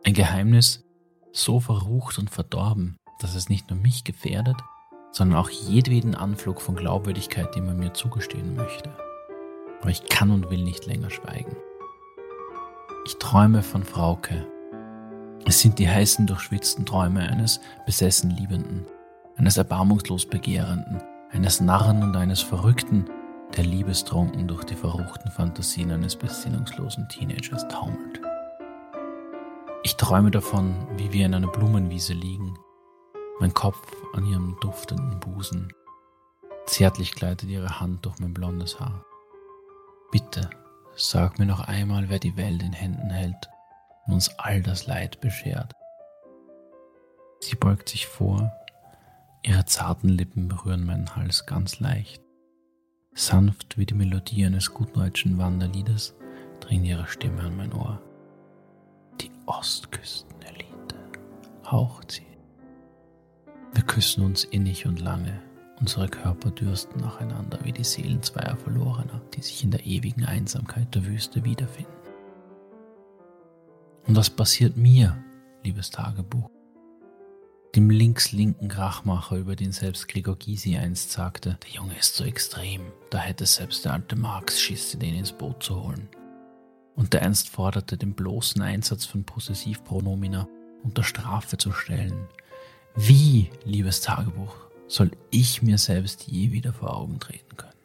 Ein Geheimnis so verrucht und verdorben, dass es nicht nur mich gefährdet, sondern auch jedweden Anflug von Glaubwürdigkeit, den man mir zugestehen möchte. Aber ich kann und will nicht länger schweigen. Ich träume von Frauke. Es sind die heißen, durchschwitzten Träume eines besessen Liebenden, eines erbarmungslos Begehrenden, eines Narren und eines Verrückten, der liebestrunken durch die verruchten Fantasien eines besinnungslosen Teenagers taumelt. Ich träume davon, wie wir in einer Blumenwiese liegen, mein Kopf an ihrem duftenden Busen. Zärtlich gleitet ihre Hand durch mein blondes Haar. Bitte, sag mir noch einmal, wer die Welt in Händen hält und uns all das Leid beschert. Sie beugt sich vor, ihre zarten Lippen berühren meinen Hals ganz leicht. Sanft wie die Melodie eines gutdeutschen Wanderliedes dringt ihre Stimme an mein Ohr. Die Ostküstenelite, haucht sie. Wir küssen uns innig und lange. Unsere Körper dürsten nacheinander wie die Seelen zweier Verlorener, die sich in der ewigen Einsamkeit der Wüste wiederfinden. Und was passiert mir, liebes Tagebuch? Dem links-linken Krachmacher, über den selbst Gregor Gysi einst sagte, der Junge ist so extrem, da hätte selbst der alte Marx Schiss, den ins Boot zu holen. Und der einst forderte, den bloßen Einsatz von Possessivpronomina unter Strafe zu stellen. Wie, liebes Tagebuch, soll ich mir selbst je wieder vor Augen treten können?